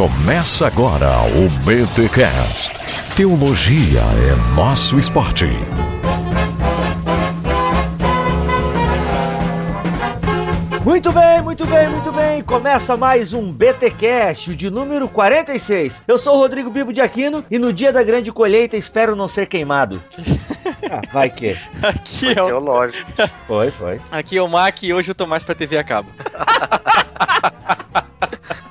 Começa agora o BTCast. Teologia é nosso esporte. Muito bem, muito bem, muito bem. Começa mais um BTcast, de número 46. Eu sou o Rodrigo Bibo de Aquino e no dia da grande colheita espero não ser queimado. Ah, vai que. Aqui é o... Teológico. Foi, foi. Aqui é o Mac e hoje eu tô mais pra TV a cabo.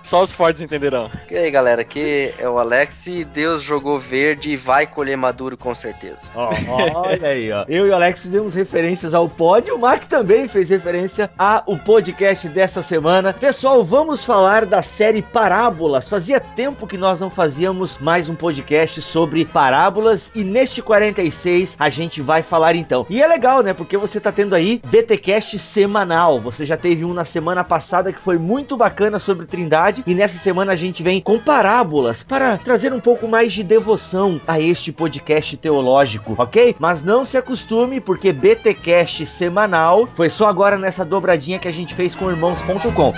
Só os fortes entenderão. E aí, galera, aqui é o Alex e Deus jogou verde e vai colher maduro com certeza. Ó, olha aí, ó. Eu e o Alex fizemos referências ao pódio, o Mac também fez referência ao podcast dessa semana. Pessoal, vamos falar da série Parábolas. Fazia tempo que nós não fazíamos mais um podcast sobre parábolas e neste 46 a gente vai falar então. E é legal, né? Porque você tá tendo aí BTcast semanal. Você já teve um na semana passada que foi muito bacana sobre Trindade e nessa semana a gente vem com parábolas para trazer um pouco mais de devoção a este podcast teológico, ok? Mas não se acostume, porque BTcast semanal foi só agora nessa dobradinha que a gente fez com irmãos.com.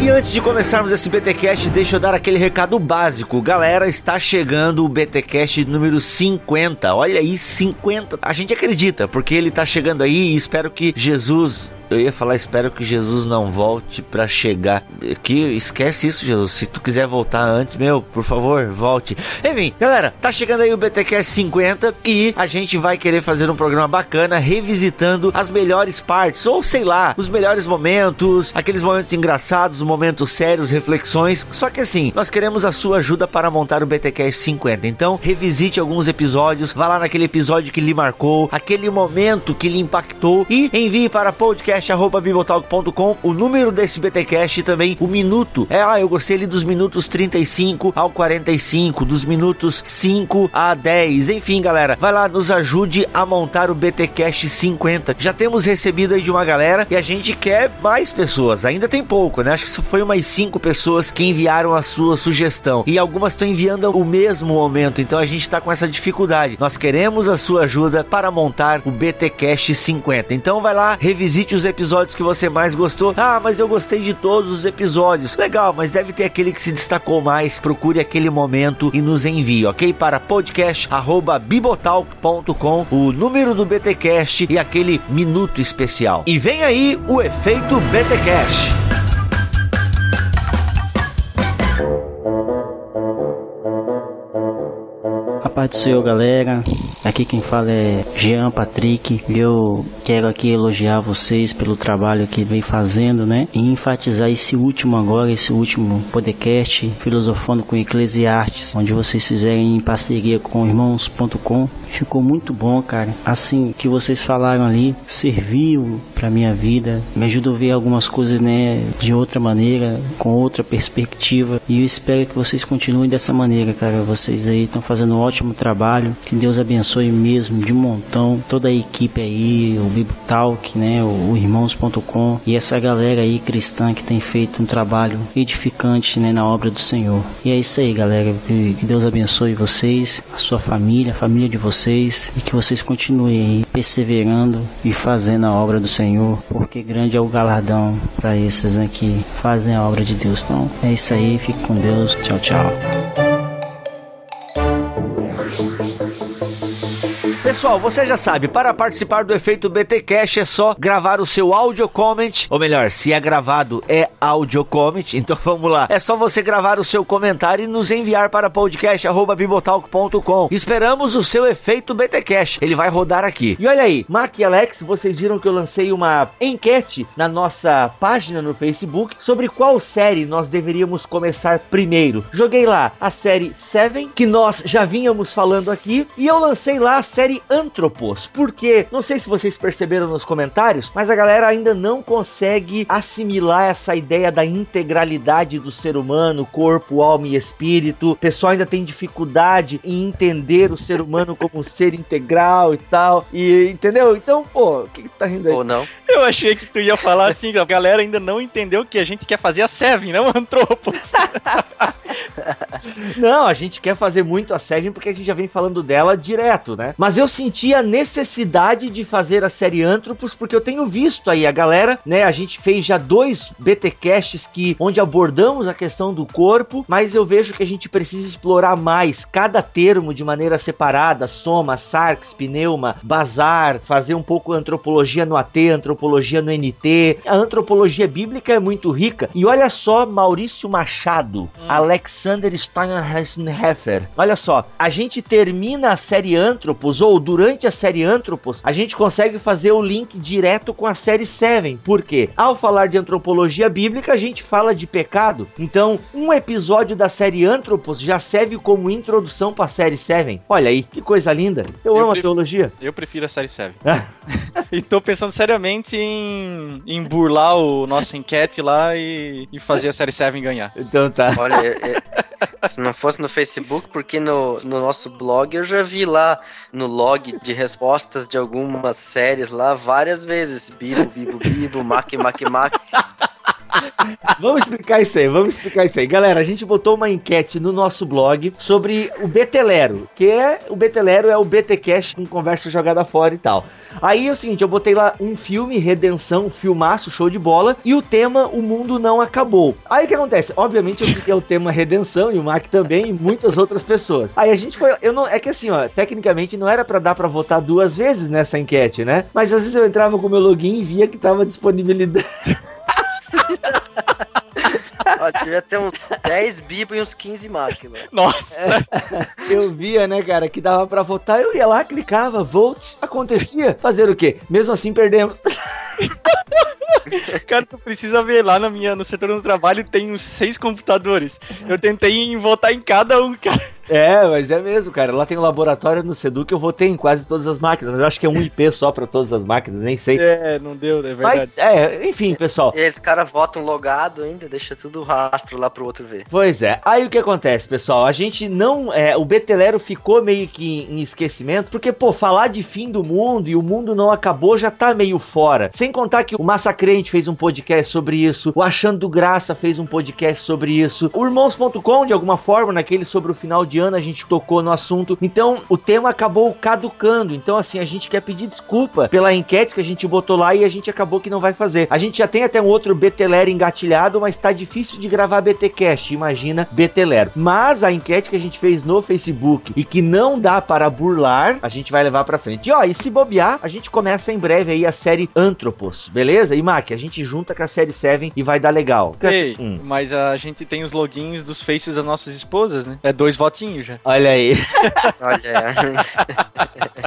E antes de começarmos esse BTcast, deixa eu dar aquele recado básico. Galera, está chegando o BTcast número 50. Olha aí, 50. A gente acredita, porque ele está chegando aí e espero que Jesus eu ia falar, espero que Jesus não volte para chegar. Que esquece isso, Jesus. Se tu quiser voltar antes, meu, por favor, volte. Enfim, galera, tá chegando aí o BTcast 50 e a gente vai querer fazer um programa bacana revisitando as melhores partes ou sei lá, os melhores momentos, aqueles momentos engraçados, momentos sérios, reflexões. Só que assim, nós queremos a sua ajuda para montar o BTcast 50. Então, revisite alguns episódios, vá lá naquele episódio que lhe marcou, aquele momento que lhe impactou e envie para podcast podcast@bibotalk.com, o número desse BTcast e também o minuto. É, ah, eu gostei ali dos minutos 35 ao 45, dos minutos 5 a 10. Enfim, galera, vai lá, nos ajude a montar o BTcast 50. Já temos recebido aí de uma galera e a gente quer mais pessoas. Ainda tem pouco, né? Acho que foi umas 5 pessoas que enviaram a sua sugestão e algumas estão enviando o mesmo momento. Então a gente tá com essa dificuldade. Nós queremos a sua ajuda para montar o BTcast 50. Então vai lá, revisite os episódios que você mais gostou. Ah, mas eu gostei de todos os episódios. Legal, mas deve ter aquele que se destacou mais. Procure aquele momento e nos envie, ok? Para podcast@bibotalk.com, o número do BTcast e aquele minuto especial. E vem aí o efeito BTcast. Paz do Senhor, galera. Aqui quem fala é Jean Patrick. Eu quero aqui elogiar vocês pelo trabalho que vem fazendo, né? E enfatizar esse último agora, esse último podcast, filosofando com Eclesiastes, onde vocês fizeram em parceria com irmãos.com. Ficou muito bom, cara. Assim que vocês falaram ali, serviu pra minha vida, me ajudou a ver algumas coisas, né, de outra maneira, com outra perspectiva. E eu espero que vocês continuem dessa maneira, cara. Vocês aí estão fazendo um ótimo trabalho. Que Deus abençoe mesmo de montão toda a equipe aí, o Bibo Talk, né, o, irmãos.com e essa galera aí cristã que tem feito um trabalho edificante, né, na obra do Senhor. E é isso aí, galera. Que, que Deus abençoe vocês, a sua família, a família de vocês e que vocês continuem aí perseverando e fazendo a obra do Senhor, porque grande é o galardão para esses né, que fazem a obra de Deus. Então é isso aí, fique com Deus. Tchau, tchau. Pessoal, você já sabe, para participar do efeito BT Cash é só gravar o seu audio comment, ou melhor, se é gravado é audio comment. Então vamos lá. É só você gravar o seu comentário e nos enviar para podcast@bibotalk.com. Esperamos o seu efeito BT Cash. Ele vai rodar aqui. E olha aí, Mac e Alex, vocês viram que eu lancei uma enquete na nossa página no Facebook sobre qual série nós deveríamos começar primeiro. Joguei lá a série Seven, que nós já vínhamos falando aqui, e eu lancei lá a série Antropos, porque não sei se vocês perceberam nos comentários, mas a galera ainda não consegue assimilar essa ideia da integralidade do ser humano, corpo, alma e espírito. O pessoal ainda tem dificuldade em entender o ser humano como um ser integral e tal. E entendeu? Então, pô, o que, que tá rindo aí? Ou não. Eu achei que tu ia falar assim, a galera ainda não entendeu que a gente quer fazer a Seven, não Antropos. Não, a gente quer fazer muito a Seven porque a gente já vem falando dela direto, né? Mas eu eu senti a necessidade de fazer a série Antropos, porque eu tenho visto aí a galera, né? A gente fez já dois BTcasts que, onde abordamos a questão do corpo, mas eu vejo que a gente precisa explorar mais cada termo de maneira separada, soma, sarx, pneuma, bazar, fazer um pouco antropologia no AT, antropologia no NT. A antropologia bíblica é muito rica. E olha só, Maurício Machado, hum. Alexander Steinheffer. Olha só, a gente termina a série Antropos, ou durante a série Antropos, a gente consegue fazer o link direto com a série Seven. Por quê? Ao falar de antropologia bíblica, a gente fala de pecado. Então, um episódio da série Antropos já serve como introdução para a série Seven. Olha aí, que coisa linda. Eu, eu amo a teologia. Eu prefiro a série Seven. e tô pensando seriamente em, em burlar o nosso enquete lá e, e fazer a série Seven ganhar. Então tá. Olha, é, é, se não fosse no Facebook, porque no, no nosso blog eu já vi lá no log de respostas de algumas séries lá várias vezes. Bibo, Bibo, Bibo, Mac, Mac, Mac. vamos explicar isso aí, vamos explicar isso aí. Galera, a gente botou uma enquete no nosso blog sobre o Betelero, que é o Betelero é o BTcast com conversa jogada fora e tal. Aí é o seguinte, eu botei lá um filme, Redenção, filmaço, show de bola, e o tema O Mundo Não Acabou. Aí o que acontece? Obviamente eu fiquei o tema Redenção e o Mac também e muitas outras pessoas. Aí a gente foi, eu não, é que assim, ó, tecnicamente não era para dar para votar duas vezes nessa enquete, né? Mas às vezes eu entrava com o meu login e via que tava disponibilidade Ó, devia ter uns 10 bibo e uns 15 máquinas. Nossa! É, eu via, né, cara, que dava pra votar, eu ia lá, clicava, vote, acontecia. Fazer o quê? Mesmo assim, perdemos. Cara, tu precisa ver lá na minha, no setor do trabalho tem uns seis computadores. Eu tentei votar em cada um, cara. É, mas é mesmo, cara. Lá tem um laboratório no Sedu que eu votei em quase todas as máquinas. Mas eu acho que é um IP só pra todas as máquinas, nem sei. É, não deu, é verdade. Mas, é, enfim, pessoal. E esse cara votam logado ainda, deixa tudo rastro lá pro outro ver. Pois é. Aí o que acontece, pessoal? A gente não. É, o Betelero ficou meio que em esquecimento, porque, pô, falar de fim do mundo e o mundo não acabou já tá meio fora. Sem contar que o Massacrente fez um podcast sobre isso, o Achando Graça fez um podcast sobre isso, o Irmãos.com, de alguma forma, naquele sobre o final de ano, a gente tocou no assunto. Então, o tema acabou caducando. Então, assim, a gente quer pedir desculpa pela enquete que a gente botou lá e a gente acabou que não vai fazer. A gente já tem até um outro Betelero engatilhado, mas tá difícil de gravar BTcast, imagina Betelero. Mas a enquete que a gente fez no Facebook e que não dá para burlar, a gente vai levar para frente. E ó, e se bobear, a gente começa em breve aí a série Antropos, beleza? E Mac, a gente junta com a série 7 e vai dar legal. Ei, hum. mas a gente tem os logins dos faces das nossas esposas, né? É dois votinhos já. Olha aí. Olha.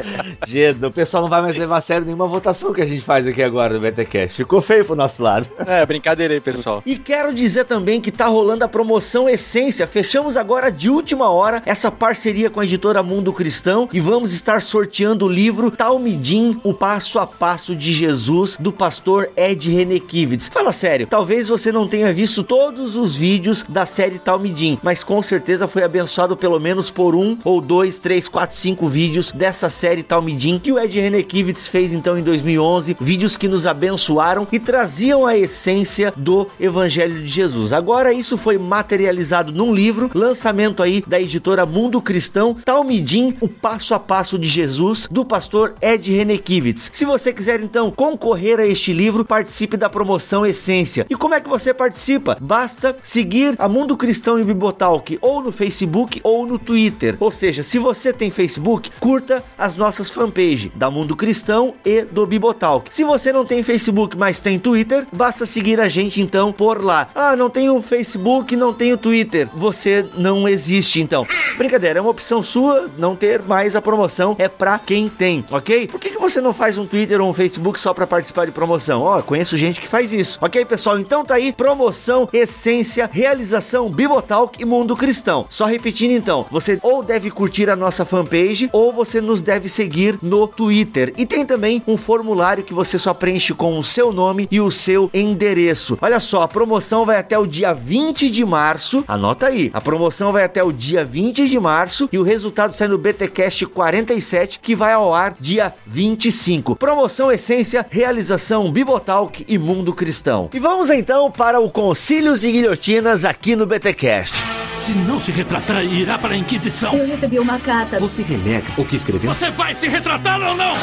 Gedo, o pessoal não vai mais levar a sério nenhuma votação que a gente faz aqui agora no BTCast. Ficou feio pro nosso lado. É, brincadeira aí, pessoal. E quero dizer também que tá rolando a promoção Essência. Fechamos agora de última hora essa parceria com a editora Mundo Cristão e vamos estar sorteando o livro Talmidim, o passo a passo de Jesus, do pastor Ed Renekiewicz. Fala sério, talvez você não tenha visto todos os vídeos da série Talmidim, mas com certeza foi abençoado pelo menos por um ou dois, três, quatro, cinco vídeos dessa série Talmidim que o Ed Renekiewicz fez então em 2011, vídeos que nos abençoaram e traziam a essência do Evangelho de Jesus. Agora isso foi materializado num livro, lançamento aí da editora Mundo Cristão, Talmidim, o passo a passo de Jesus, do pastor Ed Renekiewicz. Se você quiser então concorrer a este livro, participe da promoção Essência. E como é que você participa? Basta seguir a Mundo Cristão em Bibotalk ou no Facebook ou no Twitter. Ou seja, se você tem Facebook, curta as nossas fanpages da Mundo Cristão e do Bibotalk. Se você não tem Facebook, mas tem Twitter, basta seguir a gente então por lá. Ah, não tenho Facebook, não tenho Twitter. Você não existe então. Brincadeira, é uma opção sua não ter mais a promoção, é pra quem tem, ok? Por que, que você não faz um Twitter ou um Facebook só para participar de promoção? Ó, oh, conheço gente que faz isso. Ok, pessoal? Então tá aí, promoção, essência, realização, Bibotalk e Mundo Cristão. Só repetindo então, você ou deve curtir a nossa fanpage ou você nos deve seguir no Twitter. E tem também um formulário que você só preenche com o seu nome e o seu endereço. Olha só, a promoção vai até o dia 20 de março. Anota aí. A promoção vai até o dia 20 de março e o resultado sai no BTcast 47 que vai ao ar dia 25. Promoção Essência, realização Bibotalk e Mundo Cristão. E vamos então para o Concílios e Guilhotinas aqui no BTcast. Se não se retratar, irá para a Inquisição. Eu recebi uma carta. Você renega o que escreveu? Você vai se retratar ou não?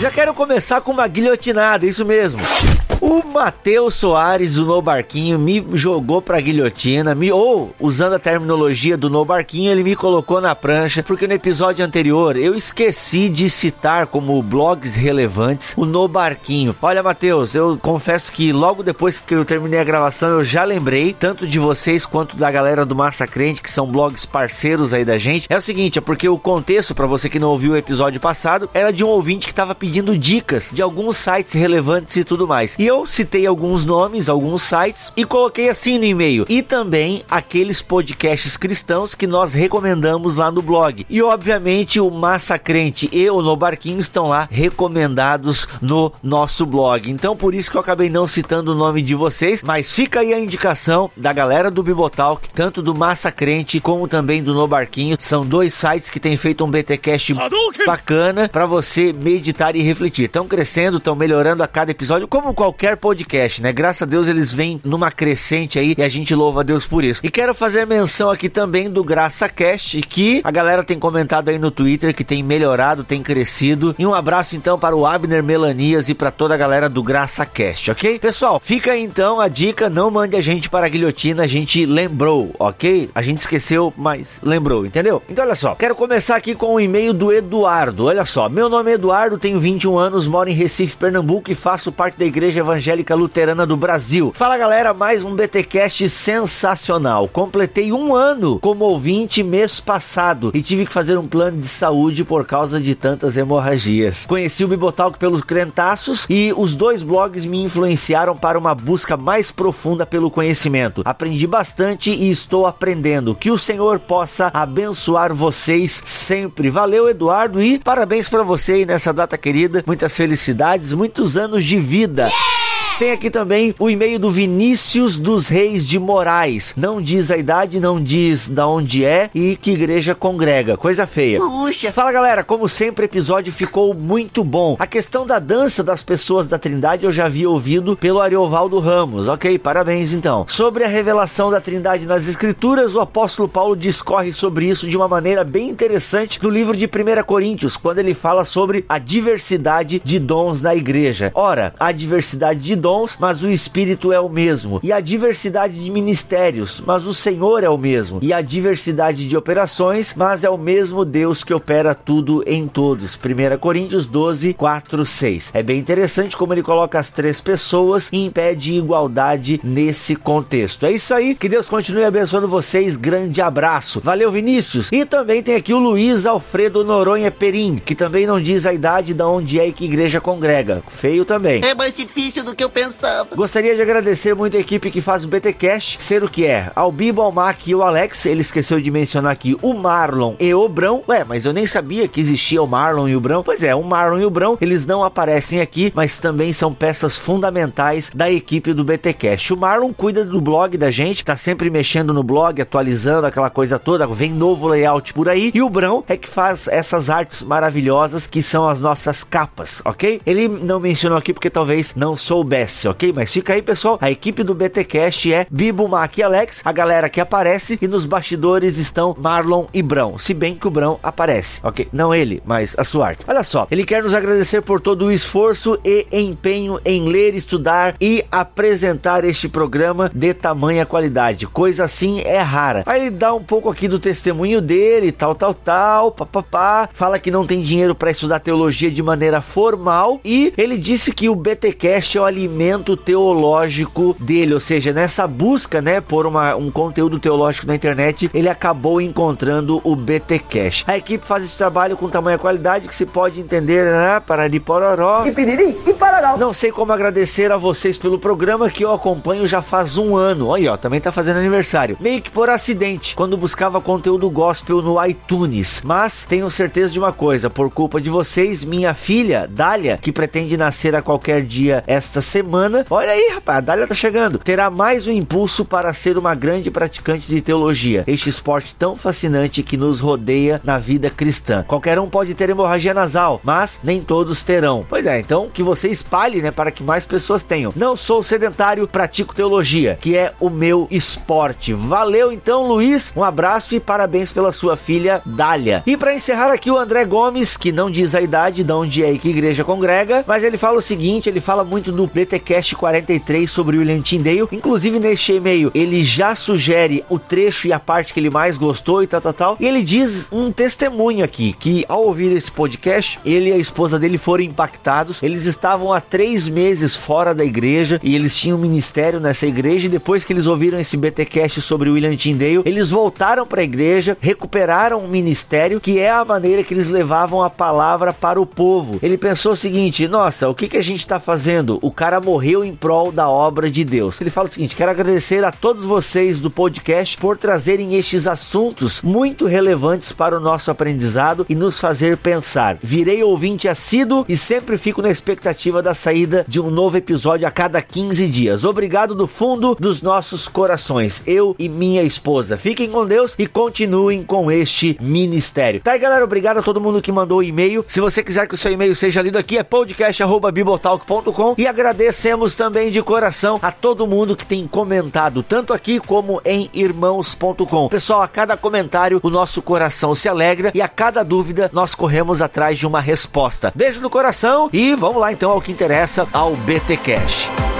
Já quero começar com uma guilhotinada, isso mesmo. O Matheus Soares do No Barquinho me jogou pra guilhotina, me, ou, usando a terminologia do No Barquinho, ele me colocou na prancha, porque no episódio anterior eu esqueci de citar como blogs relevantes o No Barquinho. Olha, Matheus, eu confesso que logo depois que eu terminei a gravação eu já lembrei, tanto de vocês quanto da galera do Massa Crente, que são blogs parceiros aí da gente. É o seguinte, é porque o contexto, para você que não ouviu o episódio passado, era de um ouvinte que tava pedindo dicas de alguns sites relevantes e tudo mais. E eu citei alguns nomes, alguns sites e coloquei assim no e-mail. E também aqueles podcasts cristãos que nós recomendamos lá no blog. E obviamente o Massacrente e o No Barquinho estão lá recomendados no nosso blog. Então por isso que eu acabei não citando o nome de vocês, mas fica aí a indicação da galera do Bibotalk, tanto do Massacrente como também do No Barquinho. São dois sites que têm feito um BTcast bacana para você meditar e refletir. Estão crescendo, estão melhorando a cada episódio, como qualquer podcast, né? Graças a Deus eles vêm numa crescente aí e a gente louva a Deus por isso. E quero fazer menção aqui também do Graça Cast, que a galera tem comentado aí no Twitter que tem melhorado, tem crescido. E um abraço então para o Abner Melanias e para toda a galera do Graça Cast, ok? Pessoal, fica então a dica, não mande a gente para a guilhotina, a gente lembrou, ok? A gente esqueceu, mas lembrou, entendeu? Então olha só, quero começar aqui com o e-mail do Eduardo. Olha só, meu nome é Eduardo, tenho 21 anos, moro em Recife, Pernambuco e faço parte da Igreja Evangélica Luterana do Brasil. Fala galera, mais um BTcast sensacional. Completei um ano como ouvinte mês passado e tive que fazer um plano de saúde por causa de tantas hemorragias. Conheci o Bibotalk pelos crentaços e os dois blogs me influenciaram para uma busca mais profunda pelo conhecimento. Aprendi bastante e estou aprendendo. Que o Senhor possa abençoar vocês sempre. Valeu, Eduardo, e parabéns para você aí nessa data querida. Muitas felicidades, muitos anos de vida. Tem aqui também o e-mail do Vinícius dos Reis de Moraes. Não diz a idade, não diz da onde é e que igreja congrega. Coisa feia. Puxa. Fala galera, como sempre, o episódio ficou muito bom. A questão da dança das pessoas da Trindade eu já havia ouvido pelo Ariovaldo Ramos. Ok, parabéns então. Sobre a revelação da Trindade nas Escrituras, o apóstolo Paulo discorre sobre isso de uma maneira bem interessante no livro de 1 Coríntios, quando ele fala sobre a diversidade de dons na igreja. Ora, a diversidade de dons, mas o Espírito é o mesmo. E a diversidade de ministérios, mas o Senhor é o mesmo. E a diversidade de operações, mas é o mesmo Deus que opera tudo em todos. 1 Coríntios 12, 4, 6. É bem interessante como ele coloca as três pessoas e impede igualdade nesse contexto. É isso aí, que Deus continue abençoando vocês. Grande abraço. Valeu, Vinícius. E também tem aqui o Luiz Alfredo Noronha Perim, que também não diz a idade da onde é e que igreja congrega. Feio também. É mais difícil do que eu pensava. Gostaria de agradecer muito a equipe que faz o BTcast, ser o que é, ao Bibo, ao Mac e o Alex, ele esqueceu de mencionar aqui o Marlon e o Brão, ué, mas eu nem sabia que existia o Marlon e o Brão, pois é, o Marlon e o Brão, eles não aparecem aqui, mas também são peças fundamentais da equipe do BTcast. O Marlon cuida do blog da gente, tá sempre mexendo no blog, atualizando aquela coisa toda, vem novo layout por aí, e o Brão é que faz essas artes maravilhosas que são as nossas capas, ok? Ele não mencionou aqui porque talvez não soubesse, ok? Mas fica aí, pessoal. A equipe do BTcast é Bibo, Mac e Alex, a galera que aparece, e nos bastidores estão Marlon e Brão. Se bem que o Brão aparece, ok? Não ele, mas a sua arte. Olha só, ele quer nos agradecer por todo o esforço e empenho em ler, estudar e apresentar este programa de tamanha qualidade. Coisa assim é rara. Aí ele dá um pouco aqui do testemunho dele, tal, tal, tal, papapá. Fala que não tem dinheiro para estudar teologia de maneira formal e ele disse que o BTcast é o alimento teológico dele, ou seja, nessa busca, né, por uma, um conteúdo teológico na internet, ele acabou encontrando o BTcast. A equipe faz esse trabalho com tamanha qualidade que se pode entender, né, para de pororó. E piriri e pararó. Não sei como agradecer a vocês pelo programa que eu acompanho já faz um ano. Olha, ó, também tá fazendo aniversário. Meio que por acidente, quando buscava conteúdo gospel no iTunes. Mas tenho certeza de uma coisa, por culpa de vocês, minha filha, Dália, que pretende nascer a qualquer dia esta semana, semana. Olha aí, rapaz, a Dália tá chegando. Terá mais um impulso para ser uma grande praticante de teologia. Este esporte tão fascinante que nos rodeia na vida cristã. Qualquer um pode ter hemorragia nasal, mas nem todos terão. Pois é, então que você espalhe, né, para que mais pessoas tenham. Não sou sedentário, pratico teologia, que é o meu esporte. Valeu então, Luiz. Um abraço e parabéns pela sua filha Dália. E para encerrar aqui o André Gomes, que não diz a idade de onde é que igreja congrega, mas ele fala o seguinte, ele fala muito do BTcast 43 sobre William Tyndale. Inclusive neste e-mail, ele já sugere o trecho e a parte que ele mais gostou e tal, tal, tal. E ele diz um testemunho aqui, que ao ouvir esse podcast, ele e a esposa dele foram impactados. Eles estavam há três meses fora da igreja e eles tinham um ministério nessa igreja. E depois que eles ouviram esse BTcast sobre William Tyndale, eles voltaram para a igreja, recuperaram o ministério, que é a maneira que eles levavam a palavra para o povo. Ele pensou o seguinte: nossa, o que, que a gente está fazendo? O cara morreu em prol da obra de Deus. Ele fala o seguinte: quero agradecer a todos vocês do podcast por trazerem estes assuntos muito relevantes para o nosso aprendizado e nos fazer pensar. Virei ouvinte assíduo e sempre fico na expectativa da saída de um novo episódio a cada 15 dias. Obrigado do fundo dos nossos corações, eu e minha esposa. Fiquem com Deus e continuem com este ministério. Tá aí, galera? Obrigado a todo mundo que mandou o e-mail. Se você quiser que o seu e-mail seja lido aqui, é podcast.bibotalk.com e agradecemos também de coração a todo mundo que tem comentado, tanto aqui como em irmãos.com. Pessoal, a cada comentário o nosso coração se alegra e a cada dúvida nós corremos atrás de uma resposta. Beijo no coração e vamos lá então ao que interessa, ao BT Cash.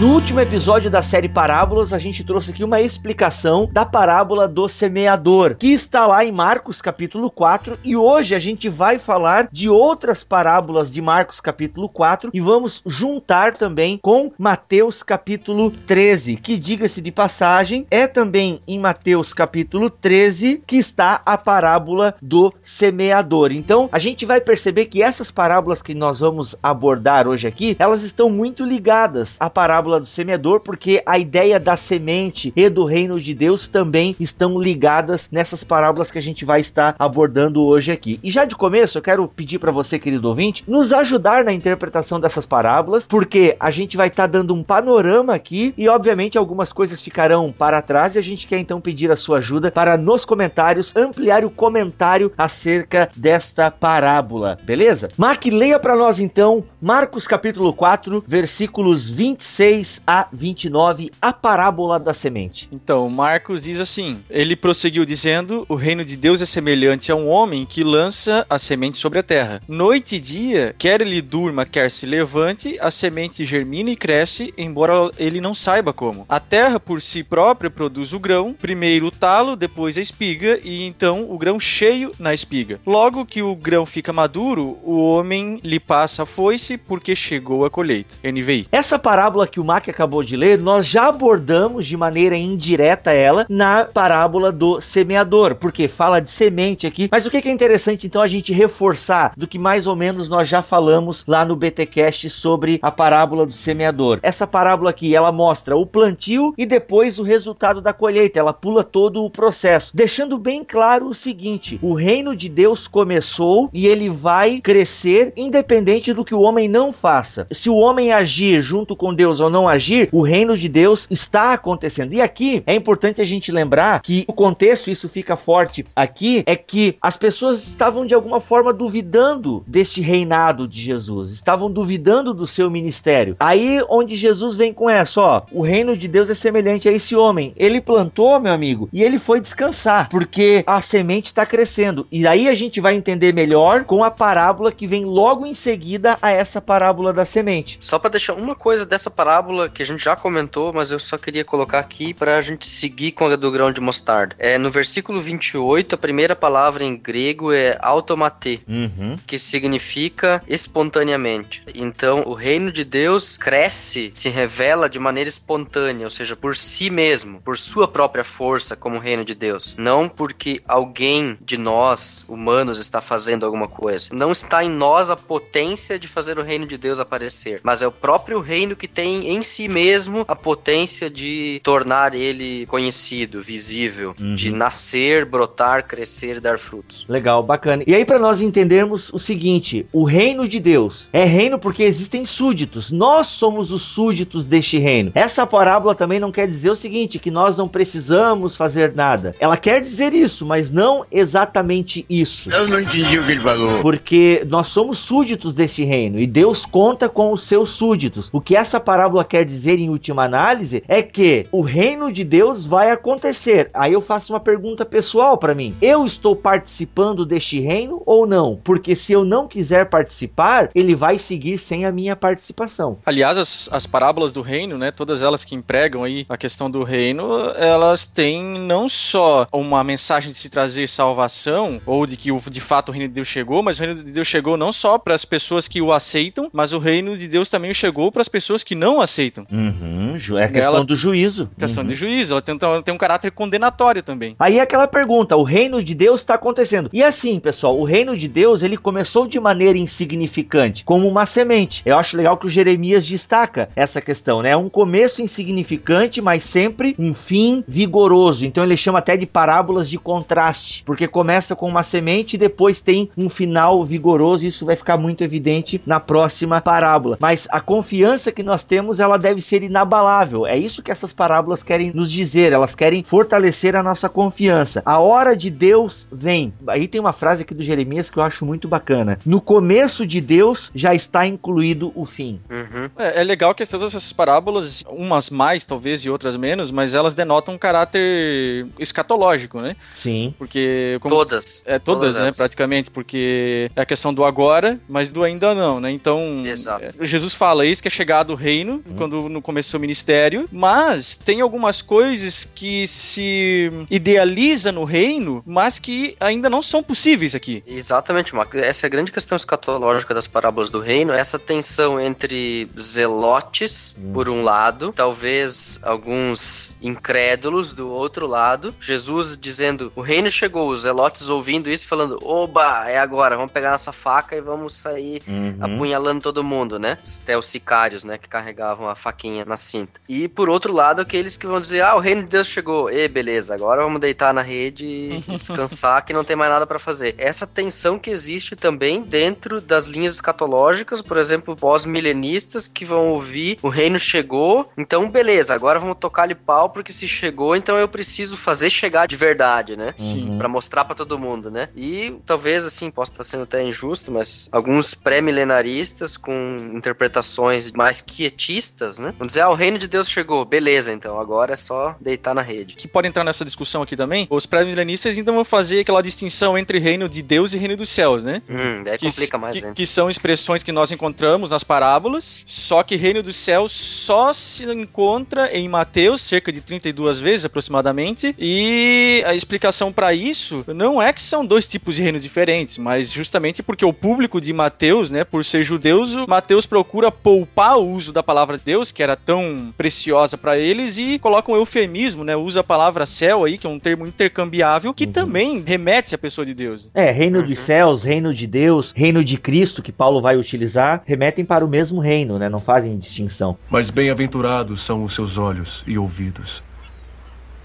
No último episódio da série Parábolas, a gente trouxe aqui uma explicação da parábola do semeador, que está lá em Marcos capítulo 4, e hoje a gente vai falar de outras parábolas de Marcos capítulo 4 e vamos juntar também com Mateus capítulo 13, que diga-se de passagem, é também em Mateus capítulo 13 que está a parábola do semeador. Então, a gente vai perceber que essas parábolas que nós vamos abordar hoje aqui, elas estão muito ligadas à parábola do semeador, porque a ideia da semente e do reino de Deus também estão ligadas nessas parábolas que a gente vai estar abordando hoje aqui. E já de começo, eu quero pedir para você, querido ouvinte, nos ajudar na interpretação dessas parábolas, porque a gente vai estar dando um panorama aqui e, obviamente, algumas coisas ficarão para trás e a gente quer então pedir a sua ajuda para nos comentários ampliar o comentário acerca desta parábola, beleza? Mark, leia para nós então Marcos capítulo 4, versículos 26 a 29, a parábola da semente. Então, Marcos diz assim: Ele prosseguiu dizendo: O reino de Deus é semelhante a um homem que lança a semente sobre a terra. Noite e dia, quer ele durma, quer se levante, a semente germina e cresce, embora ele não saiba como. A terra por si própria produz o grão, primeiro o talo, depois a espiga e então o grão cheio na espiga. Logo que o grão fica maduro, o homem lhe passa a foice porque chegou a colheita. NVI. Essa parábola que o Mac acabou de ler, nós já abordamos de maneira indireta ela na parábola do semeador, porque fala de semente aqui. Mas o que é interessante então a gente reforçar do que mais ou menos nós já falamos lá no BTcast sobre a parábola do semeador. Essa parábola aqui, ela mostra o plantio e depois o resultado da colheita. Ela pula todo o processo, deixando bem claro o seguinte: o reino de Deus começou e ele vai crescer independente do que o homem não faça. Se o homem agir junto com Deus ou não agir, o reino de Deus está acontecendo. E aqui é importante a gente lembrar que o contexto, isso fica forte aqui, é que as pessoas estavam de alguma forma duvidando deste reinado de Jesus, estavam duvidando do seu ministério. Aí onde Jesus vem com essa, ó, o reino de Deus é semelhante a esse homem. Ele plantou, meu amigo, e ele foi descansar, porque a semente está crescendo. E aí a gente vai entender melhor com a parábola que vem logo em seguida a essa parábola da semente. Só para deixar uma coisa dessa parábola que a gente já comentou, mas eu só queria colocar aqui para a gente seguir com a do grão de mostarda. É, no versículo 28, a primeira palavra em grego é automate, Uhum. que significa espontaneamente. Então, o reino de Deus cresce, se revela de maneira espontânea, ou seja, por si mesmo, por sua própria força como reino de Deus. Não porque alguém de nós, humanos, está fazendo alguma coisa. Não está em nós a potência de fazer o reino de Deus aparecer, mas é o próprio reino que tem em si mesmo a potência de tornar ele conhecido, visível, Uhum. de nascer, brotar, crescer, dar frutos. Legal, bacana. E aí, para nós entendermos o seguinte: o reino de Deus é reino porque existem súditos. Nós somos os súditos deste reino. Essa parábola também não quer dizer o seguinte: que nós não precisamos fazer nada. Ela quer dizer isso, mas não exatamente isso. Eu não entendi o que ele falou. Porque nós somos súditos deste reino e Deus conta com os seus súditos. O que essa parábola quer dizer em última análise é que o reino de Deus vai acontecer. Aí eu faço uma pergunta pessoal para mim. Eu estou participando deste reino ou não? Porque se eu não quiser participar, ele vai seguir sem a minha participação. Aliás, as, as parábolas do reino, né, todas elas que empregam aí a questão do reino, elas têm não só uma mensagem de se trazer salvação, ou de que o- de fato o reino de Deus chegou, mas o reino de Deus chegou não só para as pessoas que o aceitam, mas o reino de Deus também chegou para as pessoas que não aceitam. Uhum, ju- é questão Ela- do juízo. Questão Uhum. de juízo, ela tem, ela tem um caráter condenatório também. Aí é aquela pergunta, o reino de Deus está acontecendo. E assim, pessoal, o reino de Deus, ele começou de maneira insignificante, como uma semente. Eu acho legal que o Jeremias destaca essa questão, né? Um começo insignificante, mas sempre um fim vigoroso. Então ele chama até de parábolas de contraste, porque começa com uma semente e depois tem um final vigoroso, isso vai ficar muito evidente na próxima parábola. Mas a confiança que nós temos, ela deve ser inabalável. É isso que essas parábolas querem nos dizer, elas querem fortalecer a nossa confiança. A hora de Deus vem. Aí tem uma frase aqui do Jeremias que eu acho muito bacana. No começo de Deus já está incluído o fim. Uhum. É, é legal que todas essas parábolas, umas mais talvez e outras menos, mas elas denotam um caráter escatológico, né? Sim. Porque como Todas. É, todas, né, elas. praticamente, porque é a questão do agora, mas do ainda não, né? Então, Exato. é, Jesus fala isso que é chegado o reino, quando no começo do seu ministério, mas tem algumas coisas que se idealiza no reino, mas que ainda não são possíveis aqui. Exatamente, Marco. Essa é a grande questão escatológica das parábolas do reino, essa tensão entre zelotes, por um lado, talvez alguns incrédulos do outro lado, Jesus dizendo, o reino chegou, os zelotes ouvindo isso falando, oba, é agora, vamos pegar nossa faca e vamos sair Uhum. apunhalando todo mundo, né? Até os sicários, né, que carregavam a faquinha na cinta. E por outro lado, aqueles que vão dizer, ah, o reino de Deus chegou, e beleza, agora vamos deitar na rede e descansar que não tem mais nada pra fazer. Essa tensão que existe também dentro das linhas escatológicas, por exemplo, pós-milenistas que vão ouvir, o reino chegou, então beleza, agora vamos tocar-lhe pau porque se chegou, então eu preciso fazer chegar de verdade, né? Sim. Pra mostrar pra todo mundo, né? E talvez assim, possa estar sendo até injusto, mas alguns pré-milenaristas com interpretações mais quietistas, né? Vão dizer, ah, o reino de Deus chegou, beleza, então agora é só deitar na rede. Que pode entrar nessa discussão aqui também. Os pré-milenistas então vão fazer aquela distinção entre reino de Deus e reino dos céus, né? Hum, daí que, complica mais, que, né? que são expressões que nós encontramos nas parábolas, só que reino dos céus só se encontra em Mateus, cerca de 32 vezes aproximadamente, e a explicação para isso não é que são dois tipos de reinos diferentes, mas justamente porque o público de Mateus, né, por ser judeus, Mateus procura poupar o uso da palavra Deus, que era tão preciosa para eles, e coloca um eufemismo, né, usa a palavra céu aí, que é um termo intercambiável, que também remete à pessoa de Deus. É, reino dos céus, reino de Deus, reino de Cristo, que Paulo vai utilizar, remetem para o mesmo reino, né? Não fazem distinção. Mas bem-aventurados são os seus olhos e ouvidos,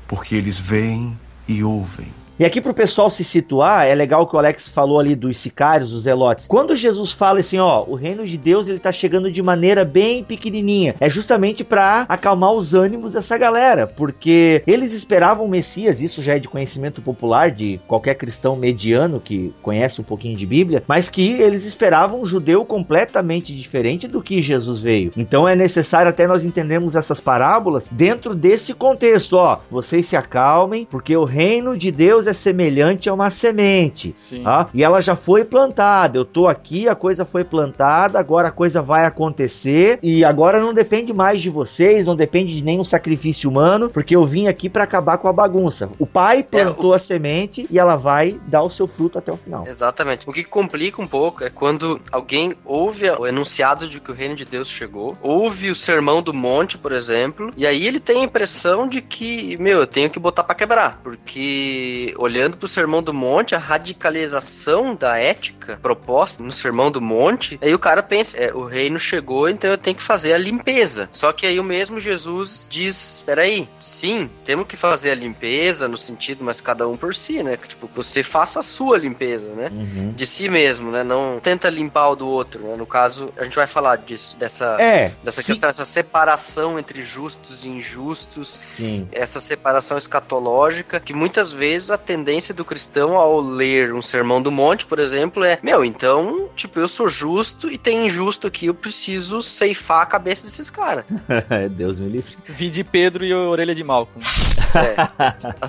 porque eles veem e ouvem. E aqui pro pessoal se situar, é legal que o Alex falou ali dos sicários, dos zelotes. Quando Jesus fala assim, ó, o reino de Deus ele tá chegando de maneira bem pequenininha, é justamente para acalmar os ânimos dessa galera, porque eles esperavam o Messias, isso já é de conhecimento popular de qualquer cristão mediano que conhece um pouquinho de Bíblia, mas que eles esperavam um judeu completamente diferente do que Jesus veio. Então é necessário até nós entendermos essas parábolas dentro desse contexto, ó, vocês se acalmem, porque o reino de Deus é semelhante a uma semente. Sim. Tá? E ela já foi plantada. Eu tô aqui, a coisa foi plantada, agora a coisa vai acontecer. E agora não depende mais de vocês, não depende de nenhum sacrifício humano, porque eu vim aqui para acabar com a bagunça. O pai plantou a semente e ela vai dar o seu fruto até o final. Exatamente. O que complica um pouco é quando alguém ouve o enunciado de que o reino de Deus chegou, ouve o sermão do monte, por exemplo, e aí ele tem a impressão de que, meu, eu tenho que botar pra quebrar, porque olhando pro Sermão do Monte, a radicalização da ética proposta no Sermão do Monte, aí o cara pensa, é, o reino chegou, então eu tenho que fazer a limpeza. Só que aí o mesmo Jesus diz, peraí, sim, temos que fazer a limpeza no sentido, mas cada um por si, né? Tipo, você faça a sua limpeza, né? Uhum. De si mesmo, né? Não tenta limpar o do outro, né? No caso, a gente vai falar disso, dessa, É, dessa sim. questão, essa separação entre justos e injustos, Sim. essa separação escatológica, que muitas vezes a tendência do cristão ao ler um sermão do monte, por exemplo, é: meu, então, tipo, eu sou justo e tem injusto aqui, eu preciso ceifar a cabeça desses caras. Deus me livre. Vi de Pedro e a orelha de Malcolm. É.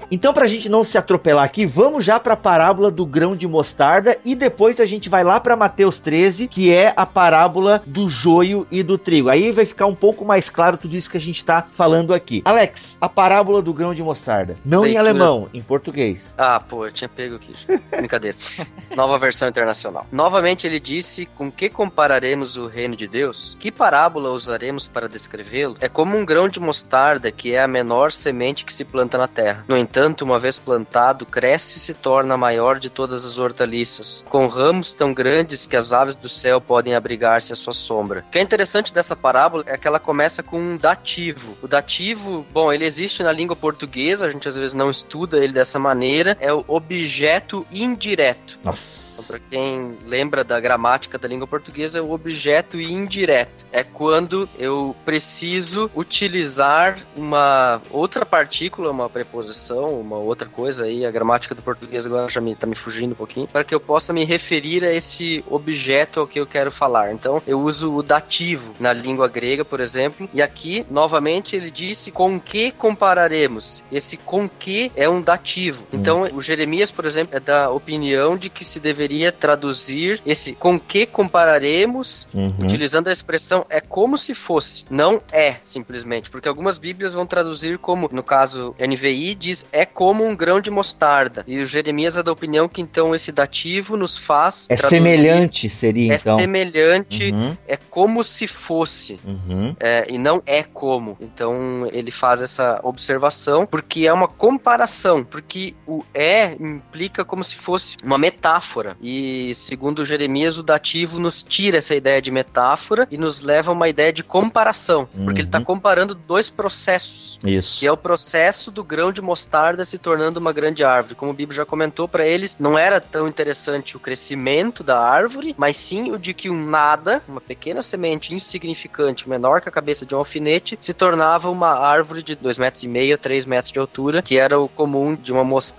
Então, pra gente não se atropelar aqui, vamos já pra parábola do grão de mostarda e depois a gente vai lá pra Mateus 13, que é a parábola do joio e do trigo. Aí vai ficar um pouco mais claro tudo isso que a gente tá falando aqui. Alex, a parábola do grão de mostarda. Não em alemão, em português. Ah, pô, eu tinha pego aqui. Brincadeira. Nova versão internacional. Novamente ele disse: Com que compararemos o reino de Deus? Que parábola usaremos para descrevê-lo? É como um grão de mostarda que é a menor semente que se planta na terra. No entanto, uma vez plantado, cresce e se torna a maior de todas as hortaliças, com ramos tão grandes que as aves do céu podem abrigar-se à sua sombra. O que é interessante dessa parábola é que ela começa com um dativo. O dativo, bom, ele existe na língua portuguesa, a gente às vezes não estuda ele dessa maneira, é o objeto indireto. Nossa. Então, para quem lembra da gramática da língua portuguesa, é o objeto indireto. É quando eu preciso utilizar uma outra partícula, uma preposição, uma outra coisa aí. A gramática do português agora já me, tá me fugindo um pouquinho, para que eu possa me referir a esse objeto ao que eu quero falar. Então, eu uso o dativo na língua grega, por exemplo, e aqui, novamente, ele disse com que compararemos. Esse com que é um dativo. Então, o Jeremias, por exemplo, é da opinião de que se deveria traduzir esse com que compararemos, Uhum. utilizando a expressão é como se fosse, não é simplesmente, porque algumas bíblias vão traduzir como, no caso NVI diz é como um grão de mostarda, e o Jeremias é da opinião que então esse dativo nos faz É traduzir- semelhante, seria é então. semelhante, Uhum, é como se fosse. uhum. É, e não é como. Então ele faz essa observação porque é uma comparação, porque o é implica como se fosse uma metáfora. E segundo Jeremias, o dativo nos tira essa ideia de metáfora e nos leva a uma ideia de comparação, porque ele está Uhum. comparando dois processos. Isso. Que é o processo do grão de mostarda se tornando uma grande árvore. Como o Bíblia já comentou, para eles não era tão interessante o crescimento da árvore, mas sim o de que um nada, uma pequena semente insignificante, menor que a cabeça de um alfinete, se tornava uma árvore de 2,5 metros e meio, 3 metros de altura, que era o comum de uma mostarda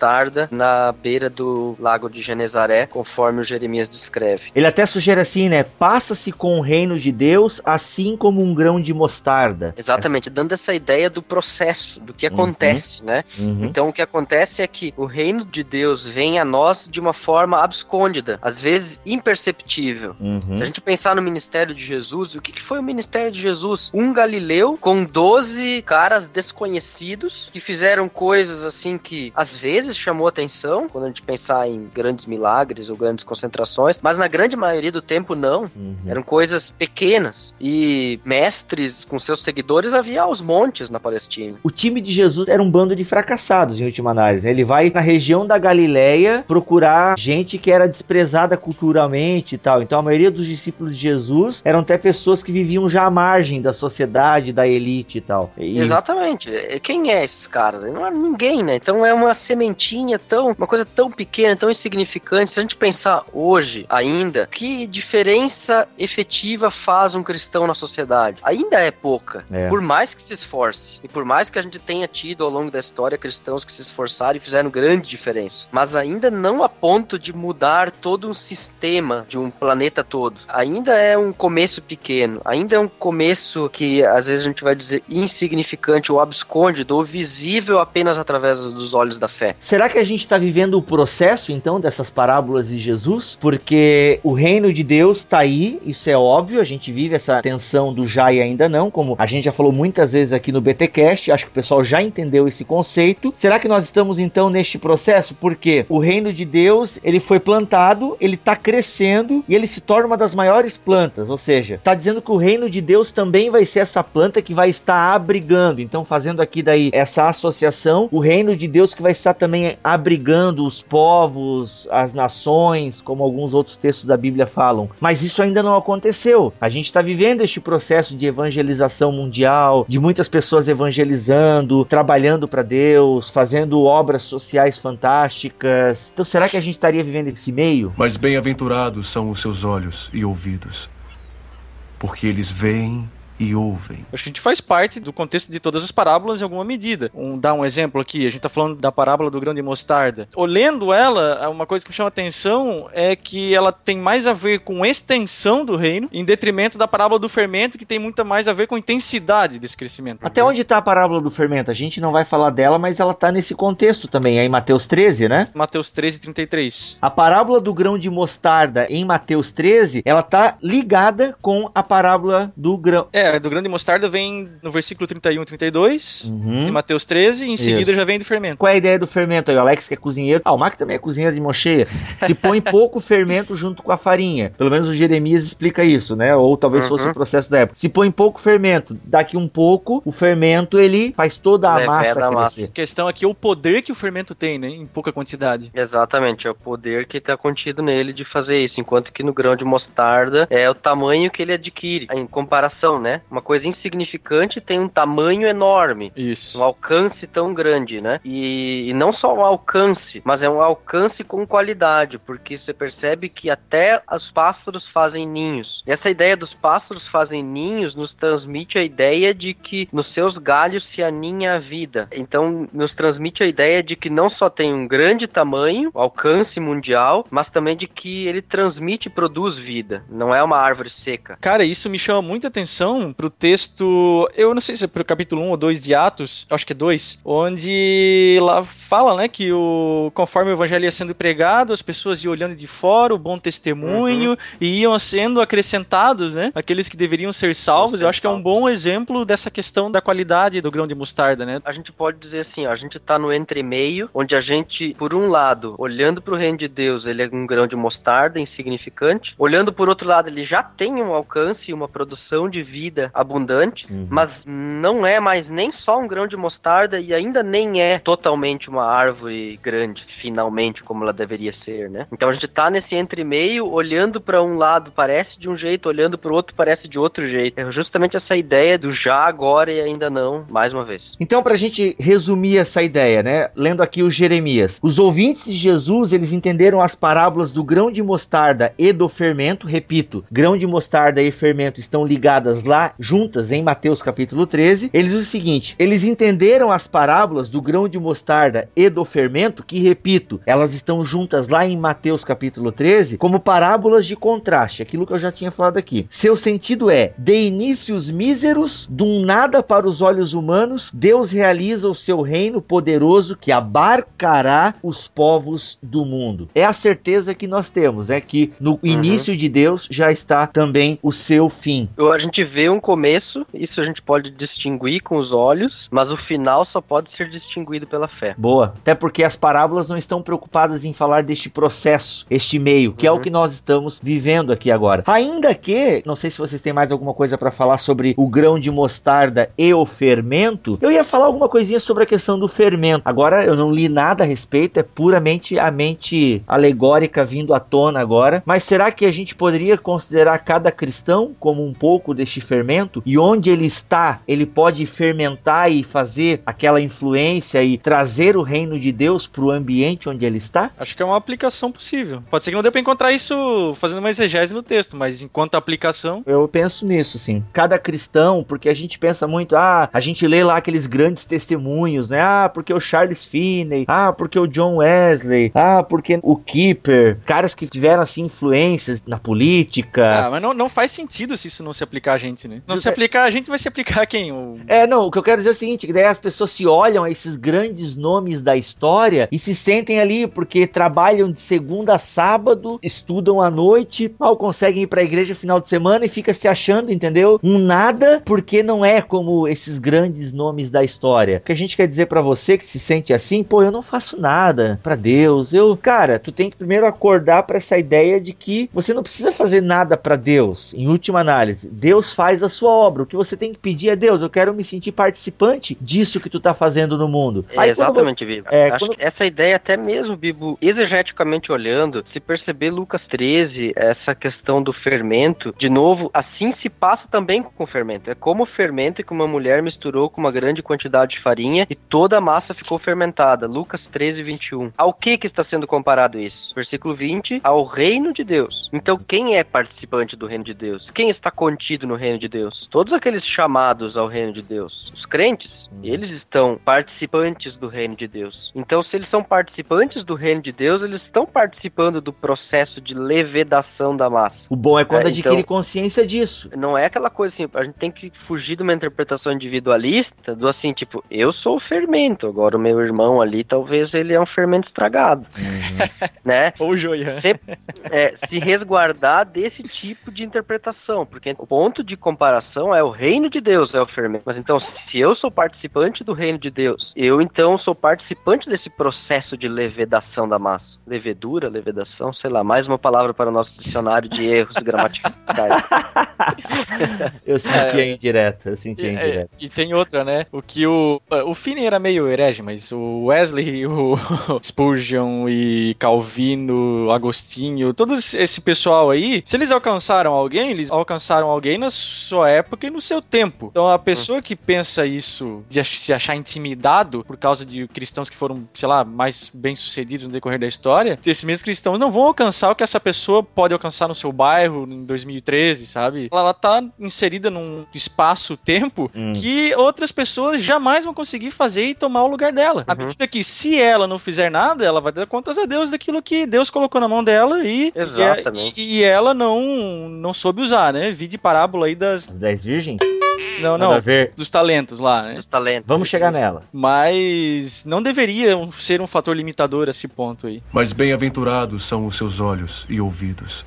na beira do lago de Genezaré, conforme o Jeremias descreve. Ele até sugere assim, né? Passa-se com o reino de Deus assim como um grão de mostarda. Exatamente, dando essa ideia do processo, do que acontece, né? Uhum. Então o que acontece é que o reino de Deus vem a nós de uma forma abscôndida, às vezes imperceptível. Uhum. Se a gente pensar no ministério de Jesus, o que, que foi o ministério de Jesus? Um galileu com 12 caras desconhecidos que fizeram coisas assim que às vezes chamou atenção, quando a gente pensar em grandes milagres ou grandes concentrações, mas na grande maioria do tempo não. Uhum. Eram coisas pequenas. E mestres com seus seguidores havia aos montes na Palestina. O time de Jesus era um bando de fracassados, em última análise. Ele vai na região da Galileia procurar gente que era desprezada culturalmente e tal. Então a maioria dos discípulos de Jesus eram até pessoas que viviam já à margem da sociedade, da elite e tal. E- Exatamente. Quem é esses caras? Não é ninguém, né? Então é uma sementinha tão, uma coisa tão pequena, tão insignificante. Se a gente pensar hoje ainda, que diferença efetiva faz um cristão na sociedade? Ainda é pouca. É. Por mais que se esforce e por mais que a gente tenha tido ao longo da história cristãos que se esforçaram e fizeram grande diferença, mas ainda não a ponto de mudar todo um sistema de um planeta todo. Ainda é um começo pequeno, ainda é um começo que às vezes a gente vai dizer insignificante ou abscôndido ou visível apenas através dos olhos da fé. Será que a gente está vivendo o processo, então, dessas parábolas de Jesus? Porque o reino de Deus está aí, isso é óbvio, a gente vive essa tensão do já e ainda não, como a gente já falou muitas vezes aqui no BTcast, acho que o pessoal já entendeu esse conceito. Será que nós estamos então neste processo? Porque o reino de Deus, ele foi plantado, ele está crescendo e ele se torna uma das maiores plantas, ou seja, está dizendo que o reino de Deus também vai ser essa planta que vai estar abrigando. Então, fazendo aqui daí essa associação, o reino de Deus que vai estar também abrigando os povos, as nações, como alguns outros textos da Bíblia falam. Mas isso ainda não aconteceu. A gente está vivendo este processo de evangelização mundial, de muitas pessoas evangelizando, trabalhando para Deus, fazendo obras sociais fantásticas. Então, será que a gente estaria vivendo esse meio? Mas bem-aventurados são os seus olhos e ouvidos, porque eles veem e ouvem. Acho que a gente faz parte do contexto de todas as parábolas em alguma medida. Um, dar um exemplo aqui, a gente está falando da parábola do grão de mostarda. Olhando ela, uma coisa que me chama atenção é que ela tem mais a ver com extensão do reino, em detrimento da parábola do fermento, que tem muito mais a ver com intensidade desse crescimento. Até onde está a parábola do fermento? A gente não vai falar dela, mas ela está nesse contexto também, é em Mateus 13, né? Mateus 13, 33. A parábola do grão de mostarda em Mateus 13, ela tá ligada com a parábola do grão. É, do grão de mostarda vem no versículo 31 e 32, uhum. em Mateus 13, e em seguida Isso. já vem do fermento. Qual é a ideia do fermento aí? O Alex que é cozinheiro. Ah, o Mac também é cozinheiro de mocheia. Se põe pouco fermento junto com a farinha. Pelo menos o Jeremias explica isso, né? Ou talvez uhum. fosse o processo da época. Se põe pouco fermento, daqui um pouco, o fermento ele faz toda a massa crescer. Massa. A questão aqui é o poder que o fermento tem, né? Em pouca quantidade. Exatamente, é o poder que está contido nele de fazer isso. Enquanto que no grão de mostarda é o tamanho que ele adquire, em comparação, né? Uma coisa insignificante tem um tamanho enorme. Isso. Um alcance tão grande, né? E, e não só o alcance, mas é um alcance com qualidade, porque você percebe que até os pássaros fazem ninhos. E essa ideia dos pássaros fazem ninhos nos transmite a ideia de que nos seus galhos se aninha a vida. Então, nos transmite a ideia de que não só tem um grande tamanho, alcance mundial, mas também de que ele transmite e produz vida. Não é uma árvore seca. Cara, isso me chama muita atenção pro texto, eu não sei se é pro capítulo 1 ou 2 de Atos, acho que é 2, onde lá fala, né, que o conforme o evangelho ia sendo pregado, as pessoas iam olhando de fora o bom testemunho uhum. e iam sendo acrescentados, né, aqueles que deveriam ser salvos. Eu acho que é um bom exemplo dessa questão da qualidade do grão de mostarda, né? A gente pode dizer assim, ó, a gente tá no entremeio, onde a gente, por um lado, olhando pro reino de Deus, ele é um grão de mostarda insignificante, olhando por outro lado, ele já tem um alcance e uma produção de vida abundante, uhum. mas não é mais nem só um grão de mostarda e ainda nem é totalmente uma árvore grande, finalmente, como ela deveria ser, né? Então a gente tá nesse entre-meio, olhando para um lado parece de um jeito, olhando para o outro parece de outro jeito. É justamente essa ideia do já, agora e ainda não, mais uma vez. Então, pra gente resumir essa ideia, né? Lendo aqui o Jeremias. Os ouvintes de Jesus, eles entenderam as parábolas do grão de mostarda e do fermento. Repito, grão de mostarda e fermento estão ligadas lá, juntas, em Mateus capítulo 13. Ele diz o seguinte: eles entenderam as parábolas do grão de mostarda e do fermento, que repito, elas estão juntas lá em Mateus capítulo 13, como parábolas de contraste, aquilo que eu já tinha falado aqui. Seu sentido é: de inícios míseros, de um nada para os olhos humanos, Deus realiza o seu reino poderoso que abarcará os povos do mundo. É a certeza que nós temos, é que no uhum. início de Deus já está também o seu fim. A gente vê um começo, isso a gente pode distinguir com os olhos, mas o final só pode ser distinguido pela fé. Boa. Até porque as parábolas não estão preocupadas em falar deste processo, este meio, que uhum. é o uhum. que nós estamos vivendo aqui agora. Ainda que, não sei se vocês têm mais alguma coisa para falar sobre o grão de mostarda e o fermento, eu ia falar alguma coisinha sobre a questão do fermento. Agora eu não li nada a respeito, é puramente a mente alegórica vindo à tona agora. Mas será que a gente poderia considerar cada cristão como um pouco deste fermento? E onde ele está, ele pode fermentar e fazer aquela influência e trazer o reino de Deus para o ambiente onde ele está? Acho que é uma aplicação possível. Pode ser que não dê para encontrar isso fazendo uma exegese no texto, mas enquanto aplicação. Eu penso nisso, sim. Cada cristão, porque a gente pensa muito, ah, a gente lê lá aqueles grandes testemunhos, né? Ah, porque o Charles Finney, ah, porque o John Wesley, ah, porque o Keeper, caras que tiveram assim influências na política. Ah, mas não, não faz sentido se isso não se aplicar a gente. Gente, né? Não se aplicar a gente, vai se aplicar quem? O... É, não, o que eu quero dizer é o seguinte, que daí as pessoas se olham a esses grandes nomes da história e se sentem ali porque trabalham de segunda a sábado, estudam à noite, mal conseguem ir pra igreja final de semana e fica se achando, entendeu? Um nada, porque não é como esses grandes nomes da história. O que a gente quer dizer para você que se sente assim, pô, eu não faço nada para Deus. Eu, cara, tu tem que primeiro acordar para essa ideia de que você não precisa fazer nada para Deus. Em última análise, Deus faz a sua obra. O que você tem que pedir é Deus, eu quero me sentir participante disso que tu tá fazendo no mundo. É, Aí, exatamente, você... Bibo. É, Acho quando... que essa ideia até mesmo, Bibo, exegeticamente olhando, se perceber Lucas 13, essa questão do fermento, de novo, assim se passa também com o fermento. É como o fermento que uma mulher misturou com uma grande quantidade de farinha e toda a massa ficou fermentada. Lucas 13, 21. Ao que que está sendo comparado isso? Versículo 20, ao reino de Deus. Então, quem é participante do reino de Deus? Quem está contido no reino de Deus? Todos aqueles chamados ao reino de Deus. Os crentes, Uhum. Eles estão participantes do reino de Deus. Então, se eles são participantes do reino de Deus, eles estão participando do processo de levedação da massa. O bom é quando é, adquire então, consciência disso. Não é aquela coisa assim, a gente tem que fugir de uma interpretação individualista, do assim, tipo, eu sou o fermento, agora o meu irmão ali, talvez ele é um fermento estragado. Uhum. né? Ou joia. Se, é, se resguardar desse tipo de interpretação, porque o ponto de comparação é o reino de Deus, é o fermento. Mas então, se eu sou participante participante do reino de Deus. Eu, então, sou participante desse processo de levedação da massa levedura, levedação, sei lá, mais uma palavra para o nosso dicionário de erros gramaticais. eu senti é, a indireta, eu senti a indireta. É, e tem outra, né? O que o. O Finney era meio herege, mas o Wesley, o Spurgeon e Calvino, Agostinho, todo esse pessoal aí, se eles alcançaram alguém, eles alcançaram alguém na sua época e no seu tempo. Então a pessoa que pensa isso, de se achar intimidado por causa de cristãos que foram, sei lá, mais bem sucedidos no decorrer da história esses mesmos cristãos não vão alcançar o que essa pessoa pode alcançar no seu bairro em 2013, sabe? Ela, ela tá inserida num espaço-tempo hum. que outras pessoas jamais vão conseguir fazer e tomar o lugar dela. Uhum. À medida que, se ela não fizer nada, ela vai dar contas a Deus daquilo que Deus colocou na mão dela e, e, e ela não, não soube usar, né? Vi de parábola aí das. As dez virgens? Não, não. Dos talentos lá, né? Dos talentos. Vamos chegar nela. Mas não deveria ser um fator limitador esse ponto aí. Mas bem-aventurados são os seus olhos e ouvidos,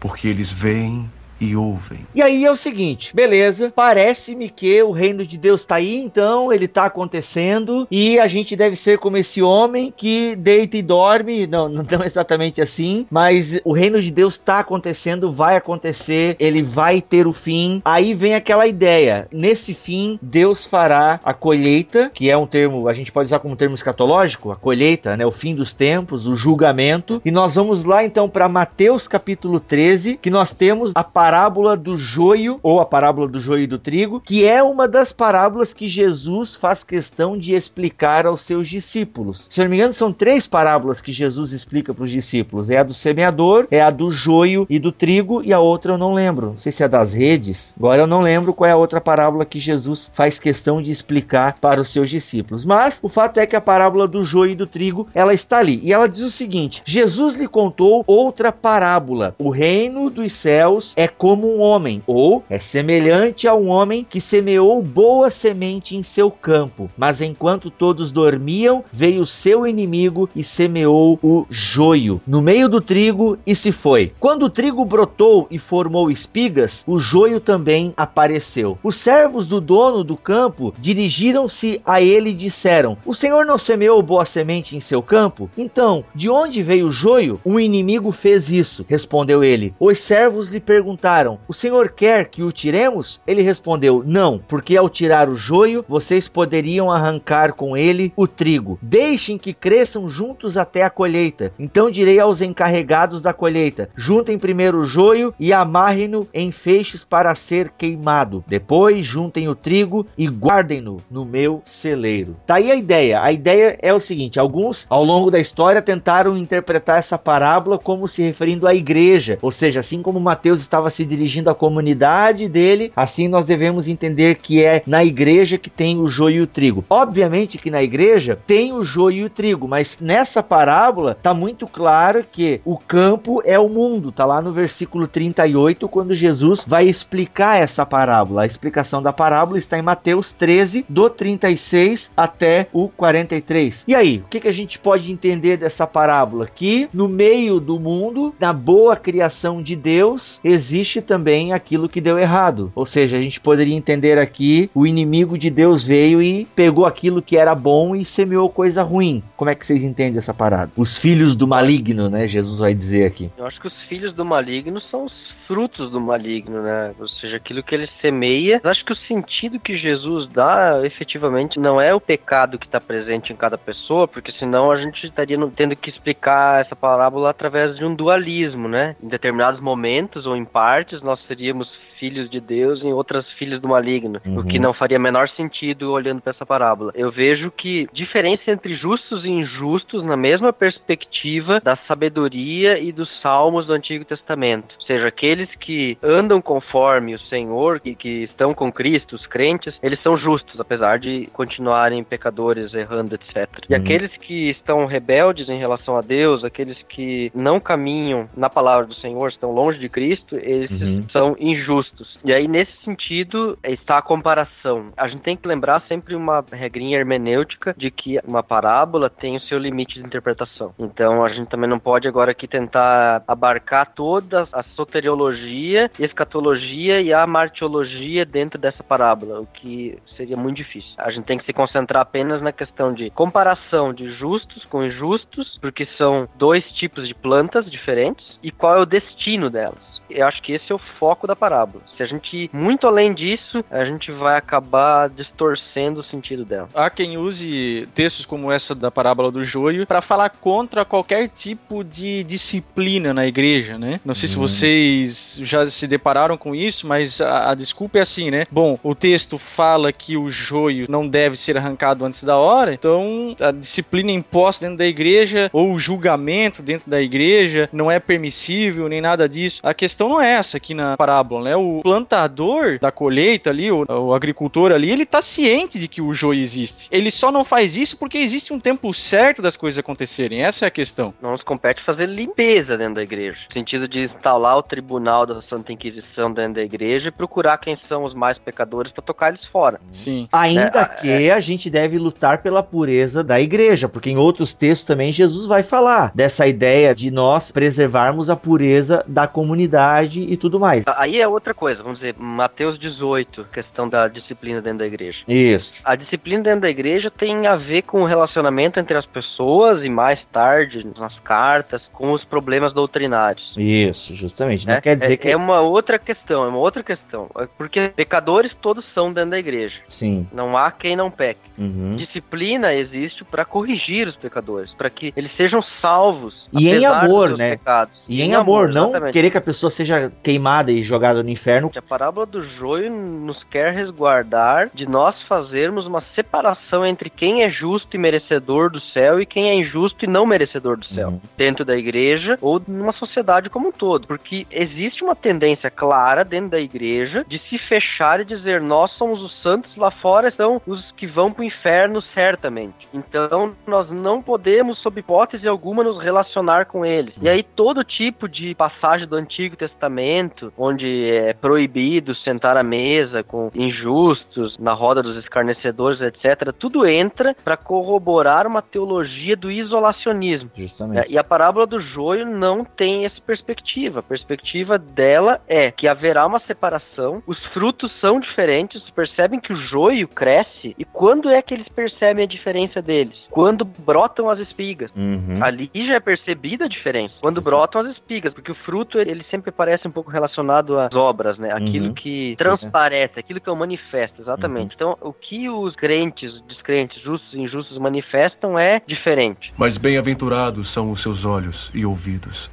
porque eles veem e ouvem. E aí é o seguinte, beleza, parece-me que o reino de Deus está aí, então ele está acontecendo e a gente deve ser como esse homem que deita e dorme, não, não exatamente assim, mas o reino de Deus está acontecendo, vai acontecer, ele vai ter o fim. Aí vem aquela ideia, nesse fim Deus fará a colheita, que é um termo, a gente pode usar como termo escatológico, a colheita, né, o fim dos tempos, o julgamento. E nós vamos lá então para Mateus capítulo 13, que nós temos a parábola parábola do joio, ou a parábola do joio e do trigo, que é uma das parábolas que Jesus faz questão de explicar aos seus discípulos. Se não me engano, são três parábolas que Jesus explica para os discípulos: é a do semeador, é a do joio e do trigo, e a outra eu não lembro. Não sei se é das redes. Agora eu não lembro qual é a outra parábola que Jesus faz questão de explicar para os seus discípulos. Mas o fato é que a parábola do joio e do trigo, ela está ali. E ela diz o seguinte: Jesus lhe contou outra parábola. O reino dos céus é como um homem, ou é semelhante a um homem que semeou boa semente em seu campo. Mas enquanto todos dormiam, veio seu inimigo e semeou o joio no meio do trigo e se foi. Quando o trigo brotou e formou espigas, o joio também apareceu. Os servos do dono do campo dirigiram-se a ele e disseram: O senhor não semeou boa semente em seu campo? Então, de onde veio o joio? Um inimigo fez isso, respondeu ele. Os servos lhe perguntaram perguntaram: O senhor quer que o tiremos? Ele respondeu: Não, porque ao tirar o joio, vocês poderiam arrancar com ele o trigo. Deixem que cresçam juntos até a colheita. Então direi aos encarregados da colheita: Juntem primeiro o joio e amarrem-no em feixes para ser queimado. Depois juntem o trigo e guardem-no no meu celeiro. Tá aí a ideia. A ideia é o seguinte: alguns ao longo da história tentaram interpretar essa parábola como se referindo à igreja, ou seja, assim como Mateus estava se dirigindo à comunidade dele, assim nós devemos entender que é na igreja que tem o joio e o trigo. Obviamente que na igreja tem o joio e o trigo, mas nessa parábola tá muito claro que o campo é o mundo, tá lá no versículo 38, quando Jesus vai explicar essa parábola. A explicação da parábola está em Mateus 13, do 36 até o 43. E aí, o que, que a gente pode entender dessa parábola? Que no meio do mundo, na boa criação de Deus, existe também aquilo que deu errado. Ou seja, a gente poderia entender aqui o inimigo de Deus veio e pegou aquilo que era bom e semeou coisa ruim. Como é que vocês entendem essa parada? Os filhos do maligno, né? Jesus vai dizer aqui. Eu acho que os filhos do maligno são os frutos do maligno, né? Ou seja, aquilo que ele semeia. Acho que o sentido que Jesus dá, efetivamente, não é o pecado que está presente em cada pessoa, porque senão a gente estaria tendo que explicar essa parábola através de um dualismo, né? Em determinados momentos ou em partes, nós seríamos filhos de Deus, em outras filhos do maligno, uhum. o que não faria menor sentido olhando para essa parábola. Eu vejo que diferença entre justos e injustos na mesma perspectiva da sabedoria e dos salmos do Antigo Testamento. Ou seja, aqueles que andam conforme o Senhor e que estão com Cristo, os crentes, eles são justos, apesar de continuarem pecadores, errando, etc. E uhum. aqueles que estão rebeldes em relação a Deus, aqueles que não caminham na palavra do Senhor, estão longe de Cristo, esses uhum. são injustos E aí, nesse sentido, está a comparação. A gente tem que lembrar sempre uma regrinha hermenêutica de que uma parábola tem o seu limite de interpretação. Então, a gente também não pode agora aqui tentar abarcar toda a soteriologia, escatologia e a martiologia dentro dessa parábola, o que seria muito difícil. A gente tem que se concentrar apenas na questão de comparação de justos com injustos, porque são dois tipos de plantas diferentes, e qual é o destino delas eu acho que esse é o foco da parábola. Se a gente ir muito além disso, a gente vai acabar distorcendo o sentido dela. Há quem use textos como essa da parábola do joio para falar contra qualquer tipo de disciplina na igreja, né? Não sei uhum. se vocês já se depararam com isso, mas a, a desculpa é assim, né? Bom, o texto fala que o joio não deve ser arrancado antes da hora, então a disciplina imposta dentro da igreja ou o julgamento dentro da igreja não é permissível nem nada disso. A questão questão não é essa aqui na parábola, né? O plantador da colheita ali, o, o agricultor ali, ele tá ciente de que o joio existe. Ele só não faz isso porque existe um tempo certo das coisas acontecerem. Essa é a questão. Não nos compete fazer limpeza dentro da igreja. No sentido de instalar o tribunal da Santa Inquisição dentro da igreja e procurar quem são os mais pecadores para tocar eles fora. Sim. Ainda é, que é... a gente deve lutar pela pureza da igreja, porque em outros textos também Jesus vai falar dessa ideia de nós preservarmos a pureza da comunidade e tudo mais. Aí é outra coisa, vamos dizer, Mateus 18, questão da disciplina dentro da igreja. Isso. A disciplina dentro da igreja tem a ver com o relacionamento entre as pessoas e mais tarde, nas cartas, com os problemas doutrinários. Isso, justamente. Não é, quer dizer é, que. É uma outra questão, é uma outra questão. É porque pecadores todos são dentro da igreja. Sim. Não há quem não peque. Uhum. Disciplina existe para corrigir os pecadores, para que eles sejam salvos. E em amor, né? Pecados. E em, em amor, amor não querer que a pessoa seja queimada e jogada no inferno. A parábola do joio nos quer resguardar de nós fazermos uma separação entre quem é justo e merecedor do céu e quem é injusto e não merecedor do céu, uhum. dentro da igreja ou numa sociedade como um todo, porque existe uma tendência clara dentro da igreja de se fechar e dizer nós somos os santos, lá fora são os que vão para o inferno certamente. Então nós não podemos, sob hipótese alguma, nos relacionar com eles. E aí todo tipo de passagem do Antigo Testamento, onde é proibido sentar à mesa com injustos, na roda dos escarnecedores, etc., tudo entra para corroborar uma teologia do isolacionismo. Justamente. E a parábola do joio não tem essa perspectiva. A perspectiva dela é que haverá uma separação, os frutos são diferentes, percebem que o joio cresce, e quando é que eles percebem a diferença deles? Quando brotam as espigas. Uhum. Ali já é percebida a diferença. Quando Sim. brotam as espigas, porque o fruto ele sempre parece um pouco relacionado às obras, né? Aquilo uhum. que transparece, aquilo que é o manifesto, exatamente. Uhum. Então, o que os crentes, descrentes, justos e injustos manifestam é diferente. Mas bem-aventurados são os seus olhos e ouvidos,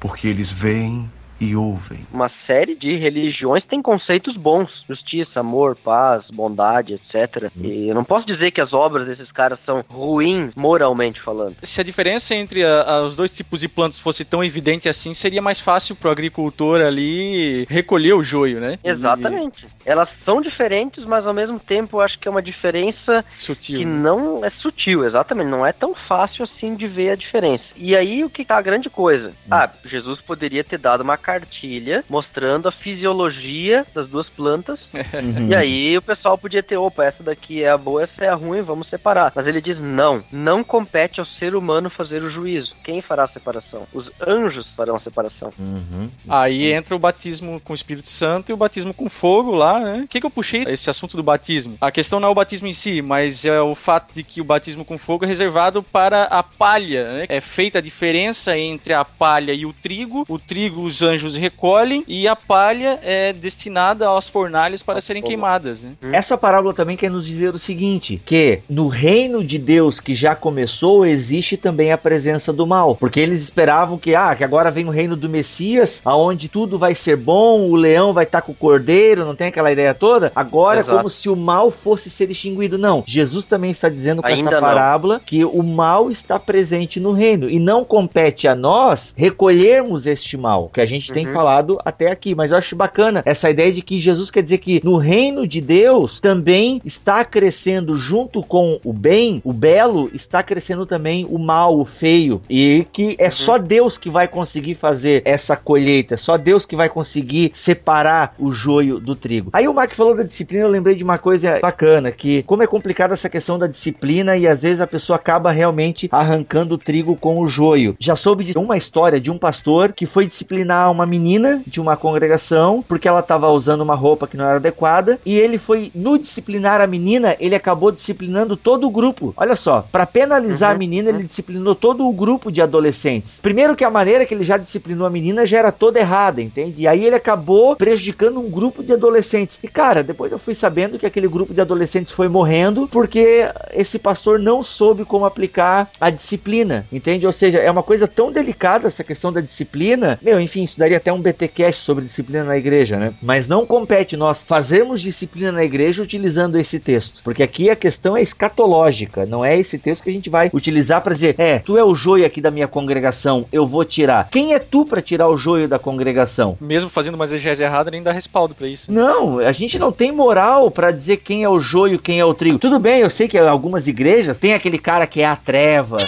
porque eles veem e ouvem. Uma série de religiões tem conceitos bons: justiça, amor, paz, bondade, etc. E eu não posso dizer que as obras desses caras são ruins moralmente falando. Se a diferença entre a, a, os dois tipos de plantas fosse tão evidente assim, seria mais fácil pro agricultor ali recolher o joio, né? Exatamente. E... Elas são diferentes, mas ao mesmo tempo eu acho que é uma diferença sutil. que não é sutil, exatamente. Não é tão fácil assim de ver a diferença. E aí o que tá a grande coisa? Hum. Ah, Jesus poderia ter dado uma cartilha mostrando a fisiologia das duas plantas. Uhum. E aí o pessoal podia ter, opa, essa daqui é a boa, essa é a ruim, vamos separar. Mas ele diz: não, não compete ao ser humano fazer o juízo. Quem fará a separação? Os anjos farão a separação. Uhum. Aí entra o batismo com o Espírito Santo e o batismo com fogo lá, né? O que, que eu puxei esse assunto do batismo? A questão não é o batismo em si, mas é o fato de que o batismo com fogo é reservado para a palha, né? É feita a diferença entre a palha e o trigo. O trigo os anjos recolhem e a palha é destinada às fornalhas para serem queimadas. Né? Essa parábola também quer nos dizer o seguinte: que no reino de Deus que já começou, existe também a presença do mal. Porque eles esperavam que, ah, que agora vem o reino do Messias, aonde tudo vai ser bom, o leão vai estar com o cordeiro, não tem aquela ideia toda? Agora é como se o mal fosse ser extinguido. Não. Jesus também está dizendo com Ainda essa parábola não. que o mal está presente no reino e não compete a nós recolhermos este mal, que a gente uhum. tem falado até aqui. Mas eu acho bacana essa ideia de que Jesus quer dizer que no reino de Deus também está crescendo junto com o bem, o belo, está crescendo também o mal, o feio. E que é uhum. só Deus que vai conseguir fazer essa colheita, só Deus que vai conseguir separar o joio do trigo. Aí o Mark falou da disciplina, eu lembrei de uma coisa bacana, que como é complicada essa questão da disciplina e às vezes a pessoa acaba realmente arrancando o trigo com o joio. Já soube de uma história de um pastor que foi disciplinar uma menina de uma congregação porque ela estava usando uma roupa que não era adequada e ele foi no disciplinar a menina, ele acabou disciplinando todo o grupo. Olha só, para penalizar uhum. a menina, ele disciplinou todo o grupo de adolescentes. Primeiro que a maneira que ele já disciplinou a menina já era toda errada, entende? E aí ele acabou prejudicando um grupo de adolescentes. E cara, depois eu fui sabendo que aquele grupo de adolescentes foi morrendo porque esse pastor não soube como aplicar a disciplina, entende? Ou seja, é uma coisa tão delicada essa questão da disciplina. Meu, enfim, isso daria até um BTcast sobre disciplina na igreja, né? Mas não compete nós fazermos disciplina na igreja utilizando esse texto, porque aqui a questão é escatológica, não é esse texto que a gente vai utilizar para dizer, é, tu é o joio aqui da minha congregação, eu vou tirar. Quem é tu para tirar o joio da congregação? Mesmo fazendo uma exegese errada, nem dá respaldo para isso. Não, a gente não tem moral para dizer quem é o joio, quem é o trigo. Tudo bem, eu sei que algumas igrejas tem aquele cara que é a treva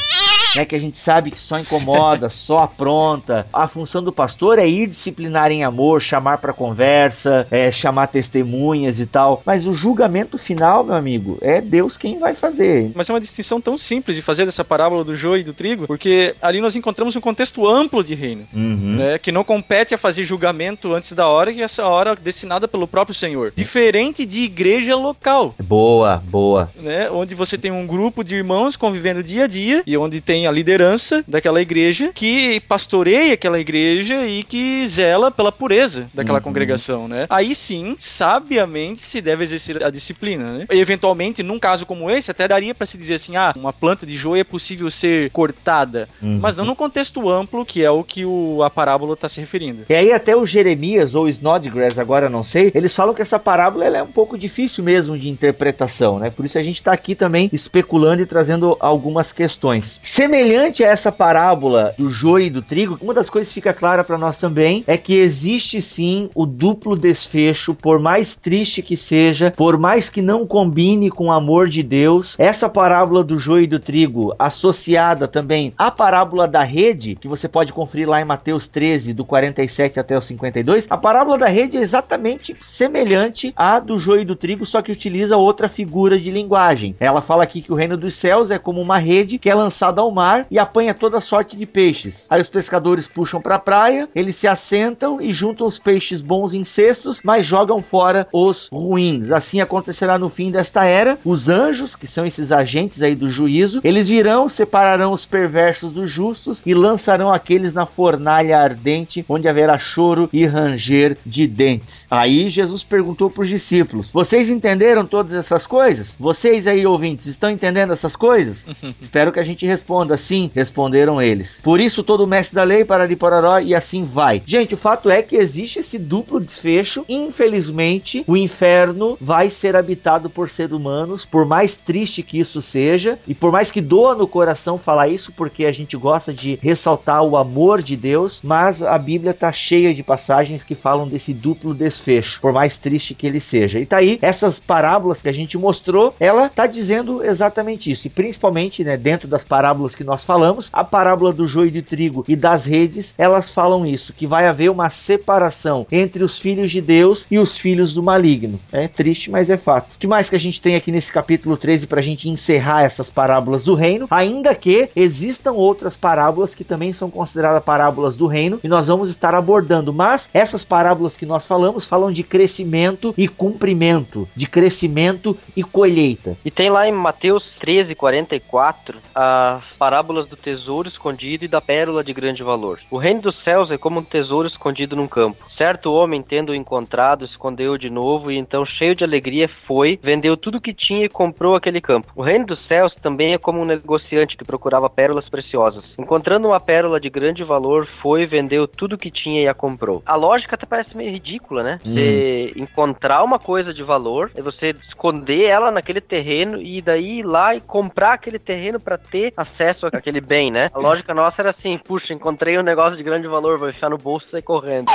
né, que a gente sabe que só incomoda, só apronta. A função do pastor é ir disciplinar em amor, chamar para conversa, é, chamar testemunhas e tal. Mas o julgamento final, meu amigo, é Deus quem vai fazer. Mas é uma distinção tão simples de fazer dessa parábola do joio e do trigo, porque ali nós encontramos um contexto amplo de reino, uhum. né, que não compete a fazer julgamento antes da hora, que essa hora destinada pelo próprio Senhor. Diferente de igreja local. Boa, boa. Né, onde você tem um grupo de irmãos convivendo dia a dia e onde tem a liderança daquela igreja que pastoreia aquela igreja e que zela pela pureza daquela uhum. congregação, né? Aí sim, sabiamente se deve exercer a disciplina, né? E, eventualmente, num caso como esse, até daria para se dizer assim, ah, uma planta de joio é possível ser cortada, uhum. mas não no contexto amplo que é o que o, a parábola está se referindo. E aí até o Jeremias ou Snodgrass, agora não sei, eles falam que essa parábola é um pouco difícil mesmo de interpretação, né? Por isso a gente está aqui também especulando e trazendo algumas questões. Semelhante a essa parábola do joio e do trigo, uma das coisas que fica clara para nós também é que existe sim o duplo desfecho, por mais triste que seja, por mais que não combine com o amor de Deus. Essa parábola do joio e do trigo, associada também à parábola da rede, que você pode conferir lá em Mateus 13, do 47 até o 52, a parábola da rede é exatamente semelhante à do joio e do trigo, só que utiliza outra figura de linguagem. Ela fala aqui que o reino dos céus é como uma rede que é lançada ao mar mar e apanha toda sorte de peixes. Aí os pescadores puxam para a praia, eles se assentam e juntam os peixes bons em cestos, mas jogam fora os ruins. Assim acontecerá no fim desta era. Os anjos, que são esses agentes aí do juízo, eles virão, separarão os perversos dos justos e lançarão aqueles na fornalha ardente, onde haverá choro e ranger de dentes. Aí Jesus perguntou para os discípulos: Vocês entenderam todas essas coisas? Vocês aí ouvintes estão entendendo essas coisas? Espero que a gente responda assim? Responderam eles. Por isso todo mestre da lei para ali pororó e assim vai. Gente, o fato é que existe esse duplo desfecho. Infelizmente, o inferno vai ser habitado por seres humanos, por mais triste que isso seja, e por mais que doa no coração falar isso, porque a gente gosta de ressaltar o amor de Deus, mas a Bíblia está cheia de passagens que falam desse duplo desfecho, por mais triste que ele seja. E tá aí, essas parábolas que a gente mostrou, ela tá dizendo exatamente isso. E principalmente, né, dentro das parábolas que nós falamos, a parábola do joio de trigo e das redes, elas falam isso, que vai haver uma separação entre os filhos de Deus e os filhos do maligno. É triste, mas é fato. O que mais que a gente tem aqui nesse capítulo 13 para a gente encerrar essas parábolas do reino? Ainda que existam outras parábolas que também são consideradas parábolas do reino e nós vamos estar abordando, mas essas parábolas que nós falamos falam de crescimento e cumprimento, de crescimento e colheita. E tem lá em Mateus 13, 44, as parábolas do tesouro escondido e da pérola de grande valor. O reino dos céus é como um tesouro escondido num campo. Certo homem, tendo encontrado, escondeu de novo e então, cheio de alegria, foi, vendeu tudo que tinha e comprou aquele campo. O reino dos céus também é como um negociante que procurava pérolas preciosas. Encontrando uma pérola de grande valor, foi, vendeu tudo que tinha e a comprou. A lógica até parece meio ridícula, né? Hum. Você encontrar uma coisa de valor, é você esconder ela naquele terreno e daí ir lá e comprar aquele terreno para ter acesso àquele bem, né? A lógica nossa era assim: puxa, encontrei um negócio de grande valor, vou enfiar no bolso e sair correndo.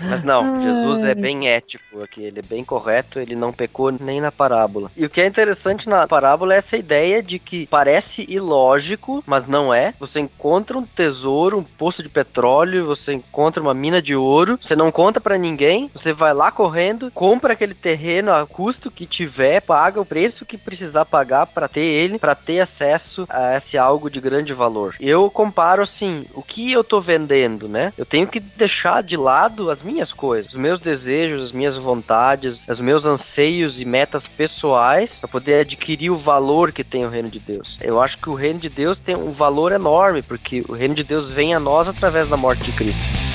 Mas não, Jesus é bem ético aqui, ele é bem correto, ele não pecou nem na parábola. E o que é interessante na parábola é essa ideia de que parece ilógico, mas não é. Você encontra um tesouro, um poço de petróleo, você encontra uma mina de ouro, você não conta para ninguém, você vai lá correndo, compra aquele terreno a custo que tiver, paga o preço que precisar pagar para ter ele, para ter acesso a esse algo de grande valor. Eu comparo assim, o que eu tô vendendo, né? Eu tenho que deixar de lado as minhas coisas, os meus desejos, as minhas vontades, os meus anseios e metas pessoais para poder adquirir o valor que tem o reino de Deus. Eu acho que o reino de Deus tem um valor enorme, porque o reino de Deus vem a nós através da morte de Cristo.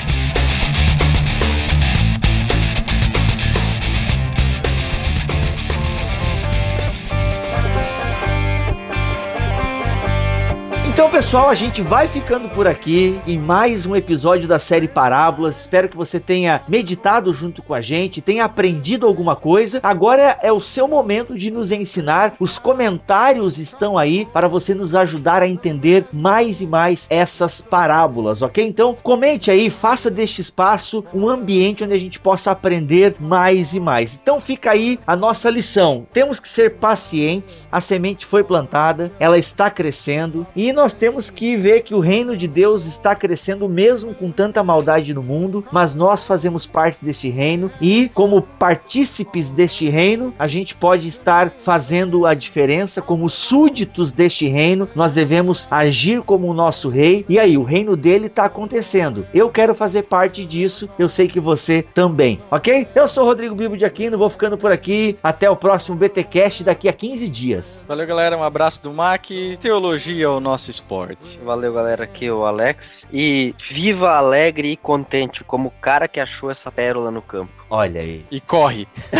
Então, pessoal, a gente vai ficando por aqui em mais um episódio da série Parábolas. Espero que você tenha meditado junto com a gente, tenha aprendido alguma coisa. Agora é o seu momento de nos ensinar. Os comentários estão aí para você nos ajudar a entender mais e mais essas parábolas, ok? Então, comente aí, faça deste espaço um ambiente onde a gente possa aprender mais e mais. Então, fica aí a nossa lição. Temos que ser pacientes. A semente foi plantada, ela está crescendo e nós temos que ver que o reino de Deus está crescendo mesmo com tanta maldade no mundo, mas nós fazemos parte deste reino e, como partícipes deste reino, a gente pode estar fazendo a diferença. Como súditos deste reino, nós devemos agir como o nosso rei. E aí, o reino dele está acontecendo. Eu quero fazer parte disso, eu sei que você também, ok? Eu sou Rodrigo Bibo de Aquino, vou ficando por aqui. Até o próximo BTcast daqui a 15 dias. Valeu, galera. Um abraço do Mac. Teologia é o nosso esporte. Valeu, galera. Aqui é o Alex. E viva alegre e contente como o cara que achou essa pérola no campo. Olha aí. E corre.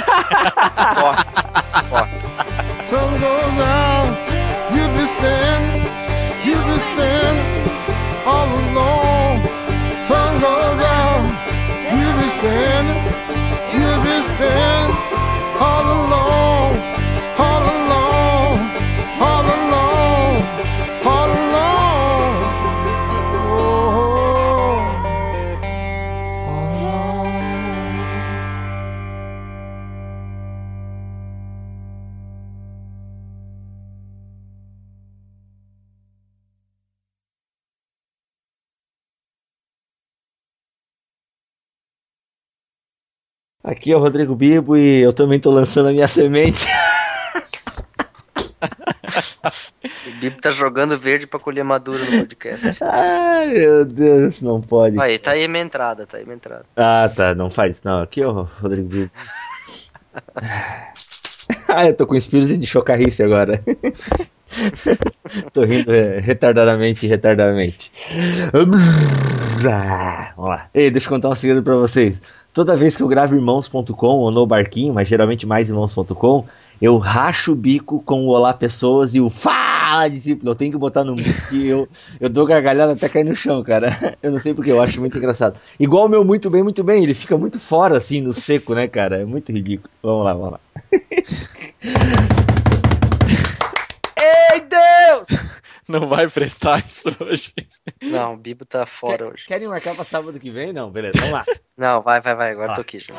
corre. Corre. Sun goes out, you be standing, you be standing all alone. Sun goes out, Aqui é o Rodrigo Bibo e eu também tô lançando a minha semente. O Bibo tá jogando verde pra colher maduro no podcast. Ai, meu Deus, não pode. Aí, tá aí minha entrada, tá aí minha entrada. Ah, tá, não faz isso não. Aqui é o Rodrigo Bibo. ah, eu tô com espírito de chocarrice agora. tô rindo é, retardadamente, retardadamente. Vamos lá. Ei, deixa eu contar um segredo pra vocês. Toda vez que eu gravo irmãos.com ou no barquinho, mas geralmente mais irmãos.com, eu racho o bico com o Olá Pessoas e o Fala discípulo, eu tenho que botar no que eu, eu dou gargalhada até cair no chão, cara. Eu não sei porque, eu acho muito engraçado. Igual o meu muito bem, muito bem, ele fica muito fora, assim, no seco, né, cara? É muito ridículo. Vamos lá, vamos lá. Ei, Deus! Não vai prestar isso hoje. Não, o Bibo tá fora Quer, hoje. Querem marcar pra sábado que vem? Não, beleza, vamos lá. Não, vai, vai, vai. Agora Ah. tô aqui já.